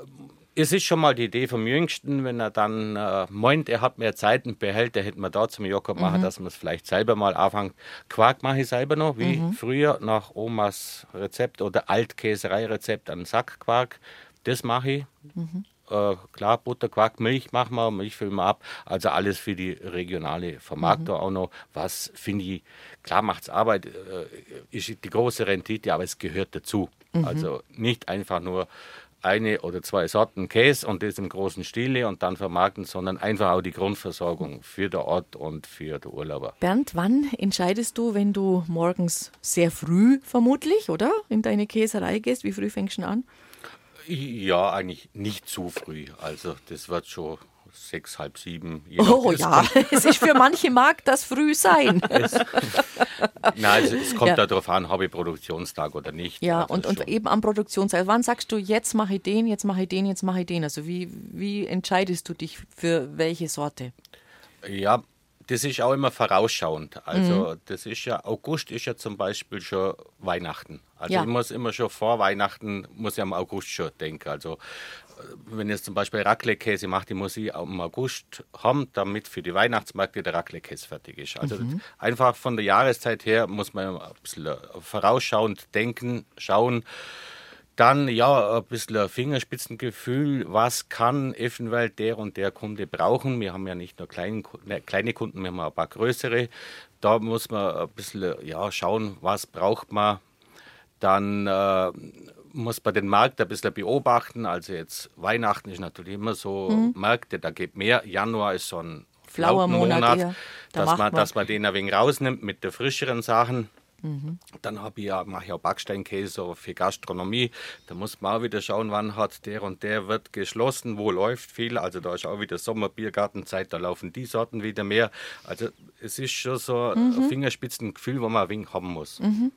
es ist schon mal die Idee vom Jüngsten, wenn er dann äh, meint, er hat mehr Zeit und behält, der hätte man da zum Joghurt machen, mhm. dass man es vielleicht selber mal anfängt. Quark mache ich selber noch, wie mhm. früher nach Omas Rezept oder Altkäserei-Rezept an Sackquark. Das mache ich. Mhm. Äh, klar, Butterquark, Milch machen wir, Milch füllen wir ab. Also alles für die regionale Vermarktung mhm. auch noch. Was finde ich, klar macht es Arbeit, äh, ist die große Rendite, aber es gehört dazu. Mhm. Also nicht einfach nur eine oder zwei Sorten Käse und das im großen Stile und dann vermarkten, sondern einfach auch die Grundversorgung für den Ort und für den Urlauber. Bernd, wann entscheidest du, wenn du morgens sehr früh vermutlich, oder? In deine Käserei gehst? Wie früh fängst du an? Ja, eigentlich nicht zu früh. Also das wird schon sechs, halb sieben. oh ja, es ist für manche mag das früh sein. es, nein, es, es kommt ja. darauf an, habe ich Produktionstag oder nicht. Ja, also und, und eben am Produktionstag. Wann sagst du, jetzt mache ich den, jetzt mache ich den, jetzt mache ich den? Also wie, wie entscheidest du dich für welche Sorte? Ja, das ist auch immer vorausschauend. Also mhm. das ist ja, August ist ja zum Beispiel schon Weihnachten. Also ja. ich muss immer schon vor Weihnachten, muss ich am August schon denken. Also wenn jetzt zum Beispiel Raclette-Käse macht, die muss ich im August haben, damit für die Weihnachtsmärkte der Raclette-Käse fertig ist. Also mhm. einfach von der Jahreszeit her muss man ein bisschen vorausschauend denken, schauen. Dann ja, ein bisschen Fingerspitzengefühl, was kann eventuell der und der Kunde brauchen. Wir haben ja nicht nur kleine, ne, kleine Kunden, wir haben ein paar größere. Da muss man ein bisschen ja, schauen, was braucht man. Dann äh, muss man den Markt ein bisschen beobachten. Also jetzt Weihnachten ist natürlich immer so mhm. Märkte, da geht mehr. Januar ist so ein flauer Monat, Monat da dass, man, dass man den ein wenig rausnimmt mit den frischeren Sachen. Mhm. Dann habe ich ja, mache ich auch Backsteinkäse für Gastronomie. Da muss man auch wieder schauen, wann hat der und der wird geschlossen, wo läuft viel. Also da ist auch wieder Sommerbiergartenzeit, da laufen die Sorten wieder mehr. Also es ist schon so mhm. ein Fingerspitzengefühl, wo man ein wenig haben muss. Mhm.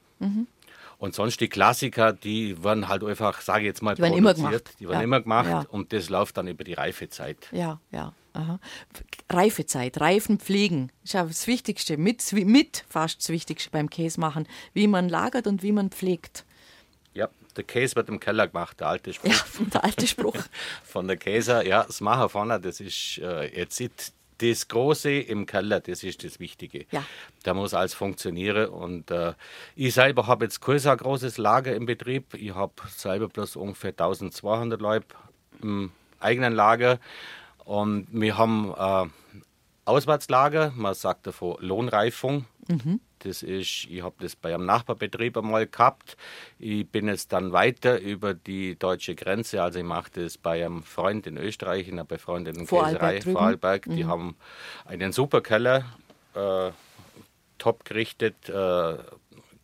Und sonst die Klassiker, die werden halt einfach, sage ich jetzt mal, die werden immer gemacht. Die werden ja. immer gemacht ja. und das läuft dann über die Reifezeit. Ja, ja. Aha. Reifezeit, Reifen pflegen, ist ja das Wichtigste, mit, mit fast das Wichtigste beim Käse machen, wie man lagert und wie man pflegt. Ja, der Käse wird im Keller gemacht, der alte Spruch. Ja, der alte Spruch. Von der Käse, ja, das Machen vorne, das ist äh, jetzt das Große im Keller, das ist das Wichtige. Ja. Da muss alles funktionieren. Und äh, ich selber habe jetzt kein so großes Lager im Betrieb. Ich habe selber bloß ungefähr 1200 Leute im eigenen Lager. Und wir haben äh, Auswärtslager, man sagt davon Lohnreifung. Mhm. Das ist, ich habe das bei einem Nachbarbetrieb einmal gehabt. Ich bin jetzt dann weiter über die deutsche Grenze. Also ich mache das bei einem Freund in Österreich, in einer befreundeten Vorarlberg Käserei, Vorarlberg. Mhm. Die haben einen super Keller, äh, top gerichtet, äh,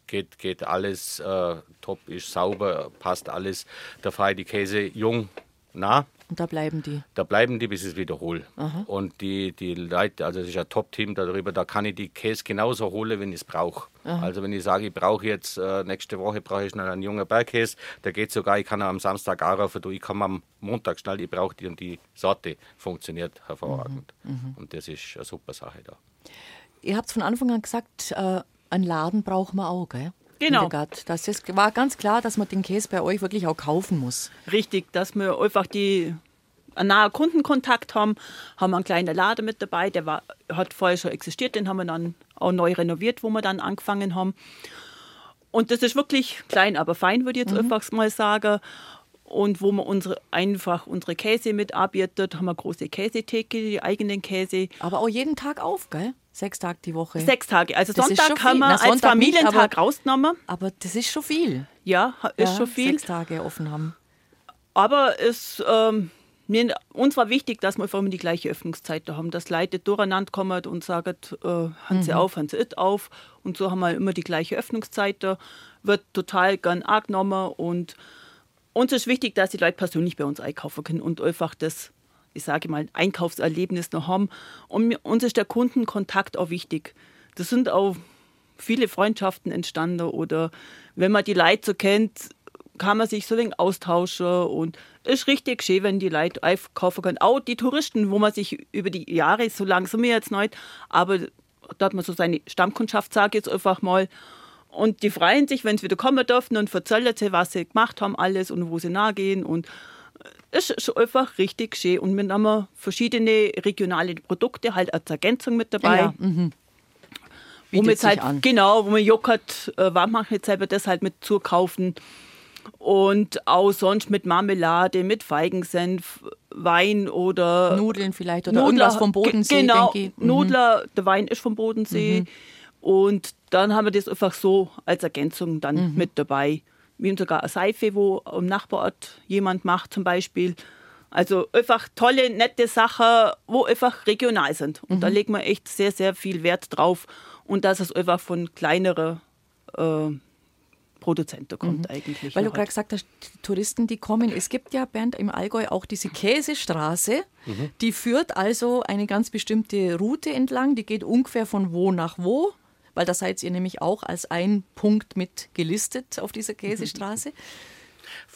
geht, geht alles äh, top, ist sauber, passt alles. Da fahre ich die Käse jung nah. Und da bleiben die? Da bleiben die, bis ich es wiederhole. Und die, die Leute, also es ist ein Top-Team darüber, da kann ich die Käse genauso holen, wenn ich es brauche. Also wenn ich sage, ich brauche jetzt, äh, nächste Woche brauche ich schnell einen jungen Bergkäse, der geht sogar, ich kann am Samstag auch rauf, ich kann am Montag schnell, ich brauche die und die Sorte, funktioniert hervorragend. Mhm. Mhm. Und das ist eine super Sache da. Ihr habt von Anfang an gesagt, äh, einen Laden braucht man auch, gell? Genau. Das ist, war ganz klar, dass man den Käse bei euch wirklich auch kaufen muss. Richtig, dass wir einfach die einen nahen Kundenkontakt haben, haben wir einen kleinen Laden mit dabei, der war, hat vorher schon existiert, den haben wir dann auch neu renoviert, wo wir dann angefangen haben. Und das ist wirklich klein, aber fein, würde ich jetzt mhm. einfach mal sagen. Und wo man unsere, einfach unsere Käse mit arbeitet, haben wir große Käsetheke, die eigenen Käse. Aber auch jeden Tag auf, gell? Sechs Tage die Woche. Sechs Tage. Also das Sonntag haben wir Na, als Familientag nicht, aber, rausgenommen. Aber das ist schon viel. Ja, ist ja, schon viel. Sechs Tage offen haben. Aber es, ähm, mir, uns war wichtig, dass wir einfach immer die gleiche Öffnungszeit haben, dass Leute durcheinander kommen und sagen, äh, haben sie mhm. auf, haben sie it auf. Und so haben wir immer die gleiche Öffnungszeit. Da wird total gern angenommen. Und uns ist wichtig, dass die Leute persönlich bei uns einkaufen können und einfach das ich sage mal, Einkaufserlebnis noch haben. Und uns ist der Kundenkontakt auch wichtig. Das sind auch viele Freundschaften entstanden oder wenn man die Leute so kennt, kann man sich so ein austauschen und ist richtig schön, wenn die Leute einkaufen können. Auch die Touristen, wo man sich über die Jahre, so langsam jetzt nicht, aber da hat man so seine Stammkundschaft, sage ich jetzt einfach mal. Und die freuen sich, wenn sie wieder kommen dürfen und erzählen sie, was sie gemacht haben, alles und wo sie nachgehen und es ist einfach richtig schön. Und wir haben verschiedene regionale Produkte halt als Ergänzung mit dabei. Ja, mhm. Wo wir halt, an. genau, wo wir Joghurt äh, warm machen, jetzt selber das halt mit zukaufen. Und auch sonst mit Marmelade, mit Feigensenf, Wein oder. Nudeln vielleicht oder Nudler, irgendwas vom Bodensee. Genau, mhm. Nudler, der Wein ist vom Bodensee. Mhm. Und dann haben wir das einfach so als Ergänzung dann mhm. mit dabei. Wir haben sogar eine Seife, wo am Nachbarort jemand macht zum Beispiel. Also einfach tolle, nette Sachen, wo einfach regional sind. Und mhm. da legen wir echt sehr, sehr viel Wert drauf. Und dass es einfach von kleineren äh, Produzenten kommt mhm. eigentlich. Weil du gerade gesagt hast, die Touristen, die kommen. Es gibt ja, Bernd, im Allgäu auch diese Käsestraße. Mhm. Die führt also eine ganz bestimmte Route entlang. Die geht ungefähr von wo nach wo weil da seid ihr nämlich auch als ein Punkt mit gelistet auf dieser Käsestraße.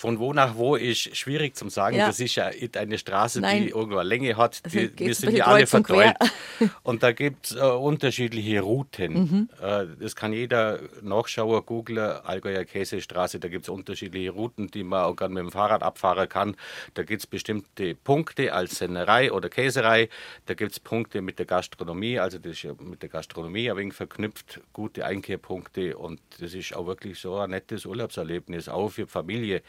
Von wo nach wo ist schwierig zu sagen. Ja. Das ist ja eine Straße, Nein. die irgendwo Länge hat. Also Die, geht's wir sind ja alle und verteilt. Und da gibt es äh, unterschiedliche Routen. Mhm. Äh, das kann jeder nachschauen, googlen, Allgäuer Käsestraße. Da gibt es unterschiedliche Routen, die man auch gerne mit dem Fahrrad abfahren kann. Da gibt es bestimmte Punkte als Sennerei oder Käserei. Da gibt es Punkte mit der Gastronomie. Also das ist ja mit der Gastronomie ein wenig verknüpft, gute Einkehrpunkte. Und das ist auch wirklich so ein nettes Urlaubserlebnis, auch für Familie.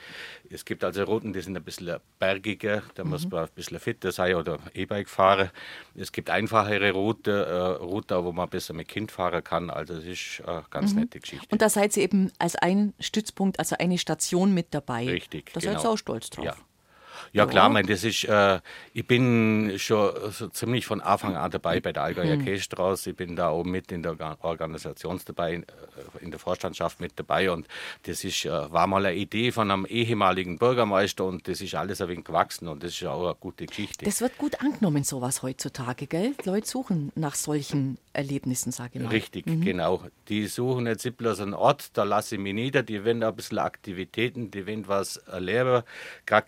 Es gibt also Routen, die sind ein bisschen bergiger, da muss man ein bisschen fitter sein oder E-Bike fahren. Es gibt einfachere Routen, äh, Routen, wo man besser mit Kind fahren kann. Also das ist eine ganz nette Geschichte. Und da seid ihr eben als ein Stützpunkt, also eine Station mit dabei. Richtig, Da seid genau. ihr auch stolz drauf. Ja. Ja, klar, mein, das ist, äh, ich bin schon so ziemlich von Anfang an dabei bei der Allgäuer Mhm. Ich bin da auch mit in der Organ- Organisation dabei, äh, in der Vorstandschaft mit dabei. Und das ist, äh, war mal eine Idee von einem ehemaligen Bürgermeister und das ist alles ein wenig gewachsen und das ist auch eine gute Geschichte. Das wird gut angenommen, sowas heutzutage, gell? Die Leute suchen nach solchen Erlebnissen, sage ich mal. Richtig, Mhm. genau. Die suchen jetzt bloß einen Ort, da lasse ich mich nieder. Die wollen ein bisschen Aktivitäten, die wollen was erleben. Gerade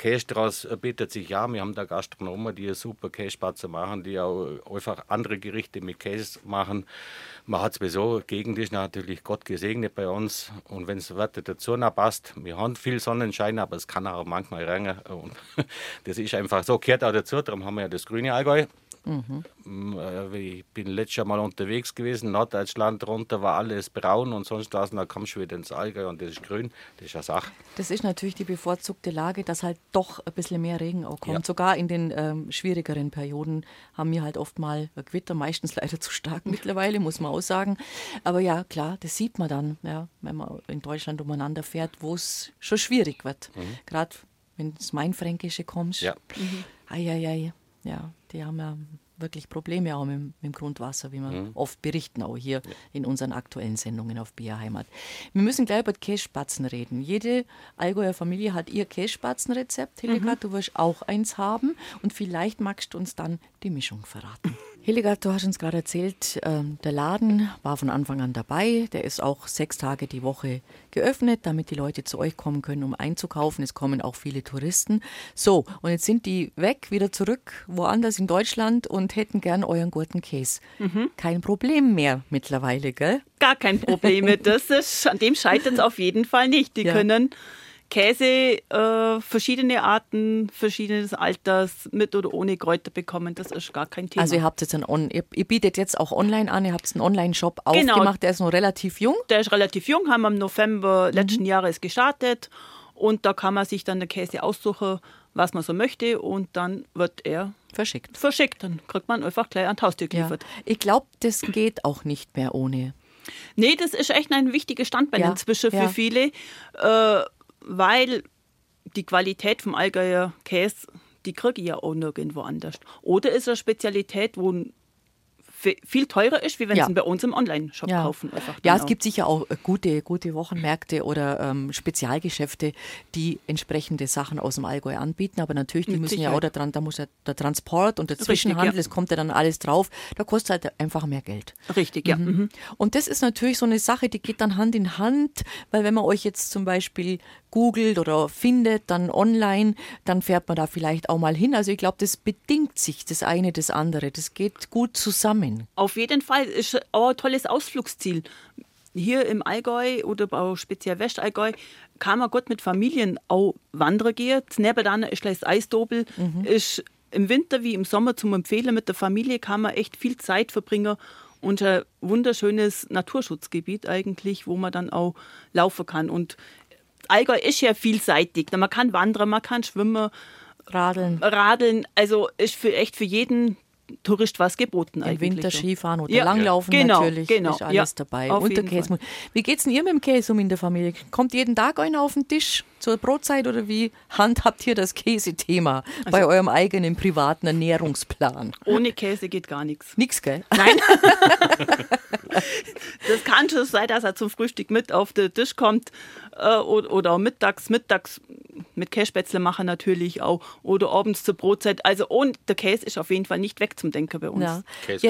Käsestraße bietet sich ja. Wir haben da Gastronomen, die super Käsespatzen machen, die auch einfach andere Gerichte mit Käse machen. Man hat sowieso, Gegend ist natürlich Gott gesegnet bei uns. Und wenn das Wetter dazu noch passt, wir haben viel Sonnenschein, aber es kann auch manchmal regnen. Und das ist einfach so, gehört auch dazu. Darum haben wir ja das grüne Allgäu. Mm, äh, Ich bin letztes Jahr mal unterwegs gewesen, Norddeutschland runter war alles braun und sonst was, und dann kommst du wieder ins Allgäu und das ist grün, das ist eine Sache. Das ist natürlich die bevorzugte Lage, dass halt doch ein bisschen mehr Regen auch kommt. Ja. Sogar in den ähm, schwierigeren Perioden haben wir halt oft mal ein Gewitter, meistens leider zu stark mittlerweile, muss man auch sagen. Aber ja, klar, das sieht man dann, ja, wenn man in Deutschland umeinander fährt, wo es schon schwierig wird. Gerade wenn ins Mainfränkische kommst. Ja. Eieiei, ja, die haben ja wirklich Probleme auch mit, dem- mit dem Grundwasser, wie wir oft berichten, auch hier in unseren aktuellen Sendungen auf BR Heimat. Wir müssen gleich über die Kässpatzen reden. Jede Allgäuer Familie hat ihr Kässpatzenrezept. Hildegard, du wirst auch eins haben und vielleicht magst du uns dann die Mischung verraten. Hildegard, du hast uns gerade erzählt, ähm, der Laden war von Anfang an dabei. Der ist auch sechs Tage die Woche geöffnet, damit die Leute zu euch kommen können, um einzukaufen. Es kommen auch viele Touristen. So, und jetzt sind die weg, wieder zurück, woanders in Deutschland und hätten gern euren guten Käse. Kein Problem mehr mittlerweile, gell? Gar kein Problem. Das ist, an dem scheitert es auf jeden Fall nicht. Die Ja. können Käse, äh, verschiedene Arten, verschiedenes Alters, mit oder ohne Kräuter bekommen. Das ist gar kein Thema. Also ihr habt jetzt einen On ihr, ihr bietet jetzt auch online an, ihr habt einen Online-Shop Genau. aufgemacht, der ist noch relativ jung. Der ist relativ jung, haben wir im November Mhm. letzten Jahres gestartet. Und da kann man sich dann den Käse aussuchen, was man so möchte. Und dann wird er Verschickt. verschickt. Dann kriegt man einfach gleich an die Haustür Ja. geliefert. Ich glaube, das geht auch nicht mehr ohne. Nee, das ist echt ein wichtiges Standbein Ja, inzwischen ja. für viele, äh, weil die Qualität vom Allgäuer Käse, die kriege ich ja auch nirgendwo anders. Oder ist eine Spezialität, wo ein- viel teurer ist, wie wenn Ja. sie bei uns im Online-Shop Ja, kaufen. Ja es auch. gibt sicher auch äh, gute, gute Wochenmärkte oder ähm, Spezialgeschäfte, die entsprechende Sachen aus dem Allgäu anbieten. Aber natürlich, die Mit müssen ja Sicherheit. auch da dran, da muss ja der Transport und der Richtig, Zwischenhandel, ja. es kommt ja dann alles drauf. Da kostet halt einfach mehr Geld. Richtig, ja. Mhm. Und das ist natürlich so eine Sache, die geht dann Hand in Hand, weil wenn man euch jetzt zum Beispiel googelt oder findet, dann online, dann fährt man da vielleicht auch mal hin. Also ich glaube, das bedingt sich das eine das andere. Das geht gut zusammen. Auf jeden Fall ist auch ein tolles Ausflugsziel. Hier im Allgäu oder auch speziell Westallgäu kann man gut mit Familien auch wandern gehen. Nebenan ist gleich das Eisdobel. Ist im Winter wie im Sommer zum Empfehlen mit der Familie kann man echt viel Zeit verbringen und ein wunderschönes Naturschutzgebiet eigentlich, wo man dann auch laufen kann. Und Allgäu ist ja vielseitig. Man kann wandern, man kann schwimmen, Radeln. radeln. Also ist für echt für jeden Tourist was geboten Im eigentlich. Winter. Skifahren oder Ja, Langlaufen genau, natürlich. genau, ist alles ja, dabei. auf Und der Käse. Wie geht's denn ihr mit dem Käse um in der Familie? Kommt jeden Tag einer auf den Tisch zur Brotzeit oder wie handhabt ihr das Käsethema Also bei eurem eigenen privaten Ernährungsplan? Ohne Käse geht gar nichts. Nix, gell? Nein. das kann schon sein, dass er zum Frühstück mit auf den Tisch kommt äh, oder, mittags, mittags mit Kässpätzle machen natürlich auch oder abends zur Brotzeit. Also ohne der Käse ist auf jeden Fall nicht wegzumachen. zum Denken bei uns. Ja. Käse,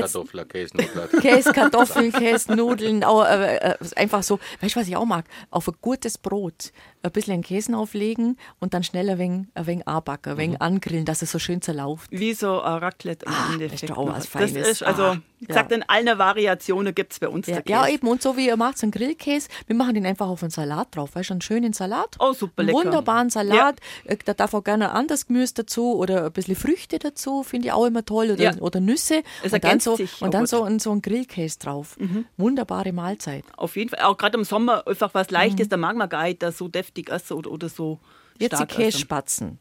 Käsenudler. Käse, Kartoffeln, Käse, Nudeln, auch, äh, einfach so, weißt du, was ich auch mag? Auf ein gutes Brot ein bisschen Käse auflegen und dann schnell ein wenig, ein wenig anbacken, ein Mhm. wenig angrillen, dass es so schön zerlauft. Wie so ein Raclette im Ah, Endeffekt. ist auch was das Feines. ist, also, Ah, wie ja. gesagt, in allen Variationen gibt es bei uns Ja, der ja, eben. Und so wie ihr macht, so einen Grillkäse, wir machen den einfach auf einen Salat drauf. Weißt du, einen schönen Salat. Oh, super lecker. wunderbaren Salat. Äh, Da darf auch gerne anderes Gemüse dazu oder ein bisschen Früchte dazu, finde ich auch immer toll. Oder, Ja. oder Nüsse. Es und dann, so, sich und dann gut. so, ein, so ein Grillkäse drauf. Wunderbare Mahlzeit. Auf jeden Fall. Auch gerade im Sommer einfach was Leichtes, da mag man gar nicht das so deftig essen oder, oder so Mhm. Jetzt die. Kässpatzen.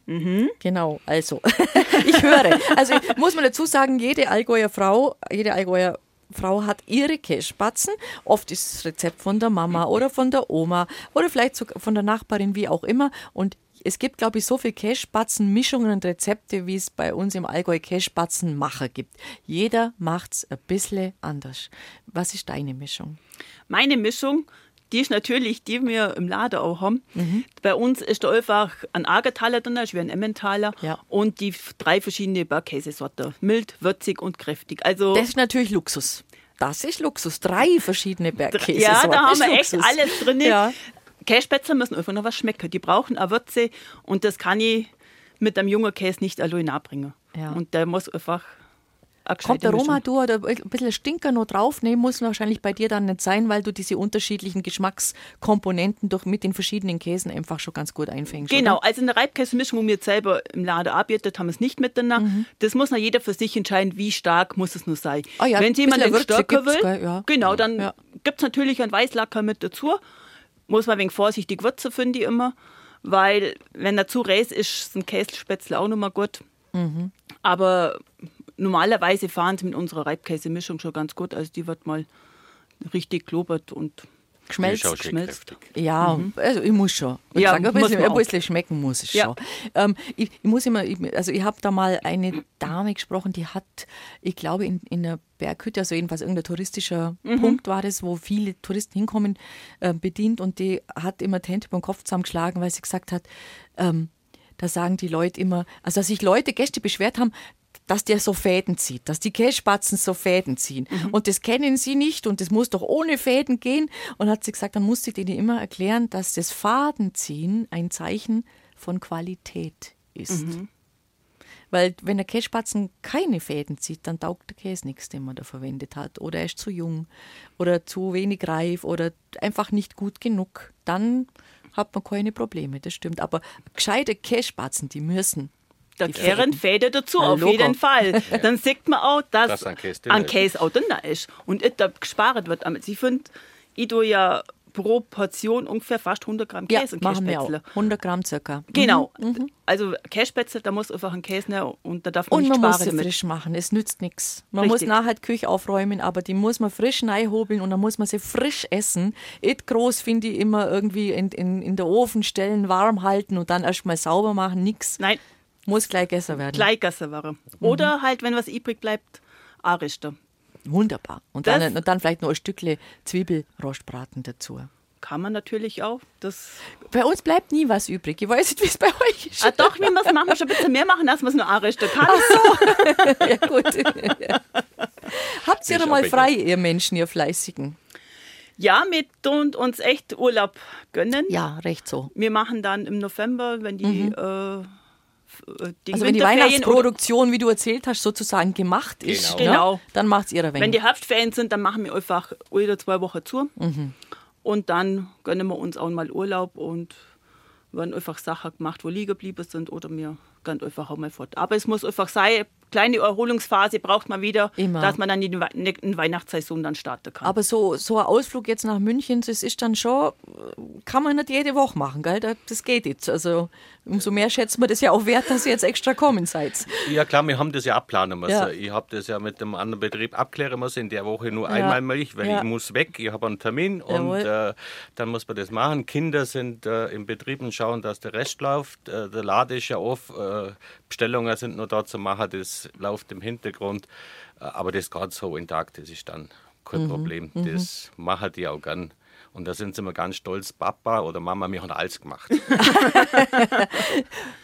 Genau, also. ich höre. Also muss man dazu sagen, jede Allgäuer Frau, jede Allgäuer Frau hat ihre Kässpatzen. Oft ist das Rezept von der Mama oder von der Oma oder vielleicht sogar von der Nachbarin, wie auch immer. Und es gibt, glaube ich, so viele Kässpatzen-Mischungen und Rezepte, wie es bei uns im Allgäu Kässpatzen-Macher gibt. Jeder macht's ein bisschen anders. Was ist deine Mischung? Meine Mischung, die ist natürlich, die wir im Laden auch haben. Mhm. Bei uns ist da einfach ein Argentaler drin, ist wie ein Emmentaler. Ja. Und die drei verschiedene Bergkäsesorten. Mild, würzig und kräftig. Also, Das ist natürlich Luxus. Das ist Luxus. Drei verschiedene Bergkäse. ja, da haben wir echt Luxus. alles drin. Ja. Kässpätzle müssen einfach noch was schmecken. Die brauchen eine Würze und das kann ich mit einem jungen Käse nicht allein nachbringen. Ja. Und der muss einfach Kommt der Roma durch oder ein bisschen Stinker noch draufnehmen, muss wahrscheinlich bei dir dann nicht sein, weil du diese unterschiedlichen Geschmackskomponenten durch mit den verschiedenen Käsen einfach schon ganz gut einfängst. Genau, Oder? also eine Reibkäsemischung, wo wir jetzt selber im Laden arbeitet, haben wir es nicht miteinander. Mhm. Das muss noch jeder für sich entscheiden, wie stark muss es nur sein. Ah ja, Wenn ein jemand einen stärker will, gell, ja. genau, dann Ja. gibt es natürlich einen Weißlacker mit dazu. Muss man ein wenig vorsichtig würzen, finde ich immer. Weil, wenn er zu reis ist, sind Käsespätzle auch noch mal gut. Mhm. Aber normalerweise fahren sie mit unserer Reibkäsemischung schon ganz gut. Also die wird mal richtig klobert und Geschmelzt. Geschmelzt. Ja, also ich muss schon. Ich Ja, sag, ein, muss bisschen, ein bisschen schmecken muss es Ja. schon. Ähm, ich, ich muss immer, ich, also ich habe da mal eine Dame gesprochen, die hat, ich glaube, in, in einer Berghütte, also jedenfalls irgendein touristischer Mhm. Punkt war das, wo viele Touristen hinkommen, äh, bedient und die hat immer die Hände beim Kopf zusammengeschlagen, weil sie gesagt hat, ähm, da sagen die Leute immer, also dass sich Leute, Gäste beschwert haben, dass der so Fäden zieht, dass die Kässpatzen so Fäden ziehen. Und das kennen sie nicht und das muss doch ohne Fäden gehen. Und hat sie gesagt, dann musste ich denen immer erklären, dass das Fadenziehen ein Zeichen von Qualität ist. Weil wenn der Kässpatzen keine Fäden zieht, dann taugt der Käse nichts, den man da verwendet hat. Oder er ist zu jung oder zu wenig reif oder einfach nicht gut genug. Dann hat man keine Probleme, das stimmt. Aber gescheite Kässpatzen, die müssen. Da Die kehren Fäden. Dazu, Ah, auf Logo. jeden Fall. Dann sieht man auch, dass Dass ein Käse ein ist. Käse auch drin ist. Und da gespart wird. Ich finde, ich tue ja pro Portion ungefähr fast 100 Gramm Ja, Käse und machen wir auch. Käsespätzle. 100 Gramm circa. Genau. Also Käsespätzle, da muss einfach ein Käse rein und da darf man Und nicht man muss sparen sie damit. frisch machen. Es nützt nichts. Man Richtig. muss nachher die Küche aufräumen, aber die muss man frisch reinhobeln und dann muss man sie frisch essen. Nicht groß finde ich immer irgendwie in, in, in der Ofen stellen, warm halten und dann erstmal sauber machen. Nix. Nein, Muss gleich gegessen werden. Gleichgasse wäre. Mhm. Oder halt, wenn was übrig bleibt, Arichte. Wunderbar. Und Das- dann, und dann vielleicht noch ein Stückle Zwiebelrostbraten dazu. Kann man natürlich auch. Das Bei uns bleibt nie was übrig. Ich weiß nicht, wie es bei euch ist. ah, doch, wir müssen machen wir schon ein bisschen mehr machen, als man es nur Arichte kann. Ja, gut. Habt ihr mal frei, ihr Menschen, ihr Fleißigen? Ja, wir tun uns echt Urlaub gönnen. Ja, recht so. Wir machen dann im November, wenn die, f- äh, die Also wenn die Weihnachtsproduktion, wie du erzählt hast, sozusagen gemacht ist, Genau. ne, Genau. dann macht ihr ein wenig. wenn die Herbstferien sind, dann machen wir einfach oder zwei Wochen zu. Und dann gönnen wir uns auch mal Urlaub und werden einfach Sachen gemacht, wo liegen geblieben sind oder wir gehen einfach auch mal fort. Aber es muss einfach sein, kleine Erholungsphase braucht man wieder, Immer. dass man dann in die in die Weihnachtssaison dann starten kann. Aber so, so ein Ausflug jetzt nach München, das ist dann schon, kann man nicht jede Woche machen, gell? Das- geht jetzt. Also umso mehr schätzt man das ja auch wert, dass ihr jetzt extra kommen seid. Ja klar, wir haben das ja abplanen müssen. Ja. Ich habe das ja mit dem anderen Betrieb abklären müssen, in der Woche nur einmal Milch, weil Ja. ich muss weg, ich habe einen Termin und Jawohl. äh, dann muss man das machen. Kinder sind äh, im Betrieb und schauen, dass der Rest läuft. Äh, der Laden ist ja auf, Bestellungen sind nur da zu machen, das läuft im Hintergrund. Äh, aber das geht so intakt, das ist dann kein Mhm. Problem. Das machen die auch gern. Und da sind sie immer ganz stolz, Papa oder Mama, wir haben alles gemacht.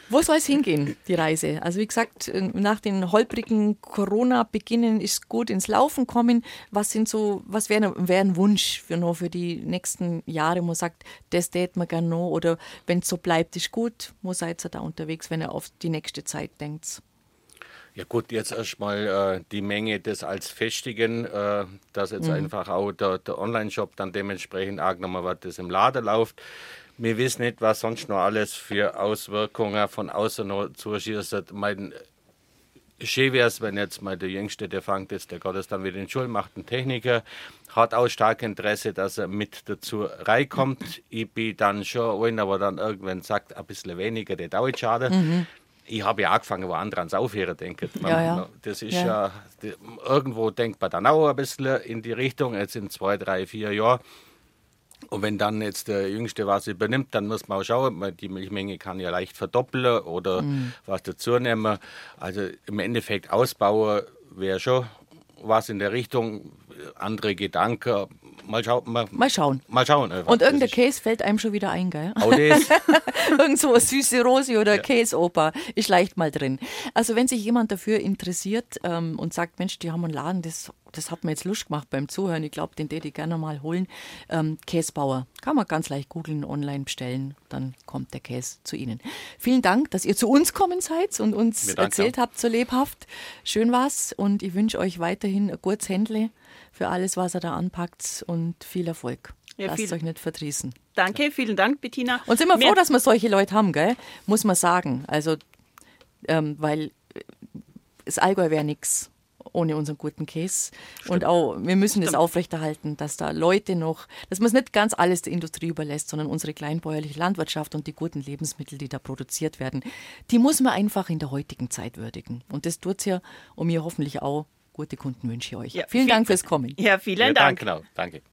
Wo soll es hingehen, die Reise? Also wie gesagt, nach den holprigen Corona-Beginnen ist gut ins Laufen kommen. Was sind so, was wäre wär ein Wunsch für noch für die nächsten Jahre, wo man sagt, das tät man gerne noch oder wenn es so bleibt, ist gut. Wo seid ihr da unterwegs, wenn ihr auf die nächste Zeit denkt? Ja gut, jetzt erstmal äh, die Menge des als festigen, äh, dass jetzt mhm. einfach auch der, der Online-Shop dann dementsprechend nochmal was das im Laden läuft. Wir wissen nicht, was sonst noch alles für Auswirkungen von außen noch zuschießt. Mein schön wäre es, wenn jetzt mal der Jüngste, der fängt jetzt, der Gott dann wieder in Schule, macht einen Techniker, hat auch stark Interesse, dass er mit dazu reinkommt. Ich bin dann schon einer, aber dann irgendwann sagt, ein bisschen weniger, der dauert schade. Mhm ich habe ja angefangen, wo andere ans Aufhören denken. Man, ja, ja. Das ist ja, ja die, irgendwo denkt man dann auch ein bisschen in die Richtung, jetzt in zwei, drei, vier Jahren. Und wenn dann jetzt der Jüngste was übernimmt, dann muss man auch schauen, die Milchmenge kann ja leicht verdoppeln oder mhm. was dazu nehmen. Also im Endeffekt ausbauen wäre schon was in der Richtung, andere Gedanken. Mal, schau, mal, mal schauen. Mal schauen. Einfach. Und irgendein Käse fällt einem schon wieder ein, gell? Das. Irgend so süße Rose oder ja. Käseoper ist leicht mal drin. Also wenn sich jemand dafür interessiert ähm, und sagt, Mensch, die haben einen Laden, das, das hat mir jetzt Lust gemacht beim Zuhören, ich glaube, den hätte ich gerne mal holen. Ähm, Käsebauer. Kann man ganz leicht googeln, online bestellen, dann kommt der Käse zu Ihnen. Vielen Dank, dass ihr zu uns kommen seid und uns erzählt habt so lebhaft. Schön war's und ich wünsche euch weiterhin ein gutes Händle für alles, was er da anpackt und viel Erfolg. Ja, Lasst viel. euch nicht verdrießen. Danke, vielen Dank, Bettina. Und sind wir froh, dass wir solche Leute haben, gell? Muss man sagen. Also, ähm, weil äh, das Allgäu wäre nichts ohne unseren guten Käse. Stimmt. Und auch, wir müssen das aufrechterhalten, dass da Leute noch, dass man es nicht ganz alles der Industrie überlässt, sondern unsere kleinbäuerliche Landwirtschaft und die guten Lebensmittel, die da produziert werden, die muss man einfach in der heutigen Zeit würdigen. Und das tut es ja und mir hoffentlich auch gute Kundenwünsche euch. Ja, vielen, vielen Dank fürs Kommen. Ja, vielen ja, Dank. Danke, genau. Danke.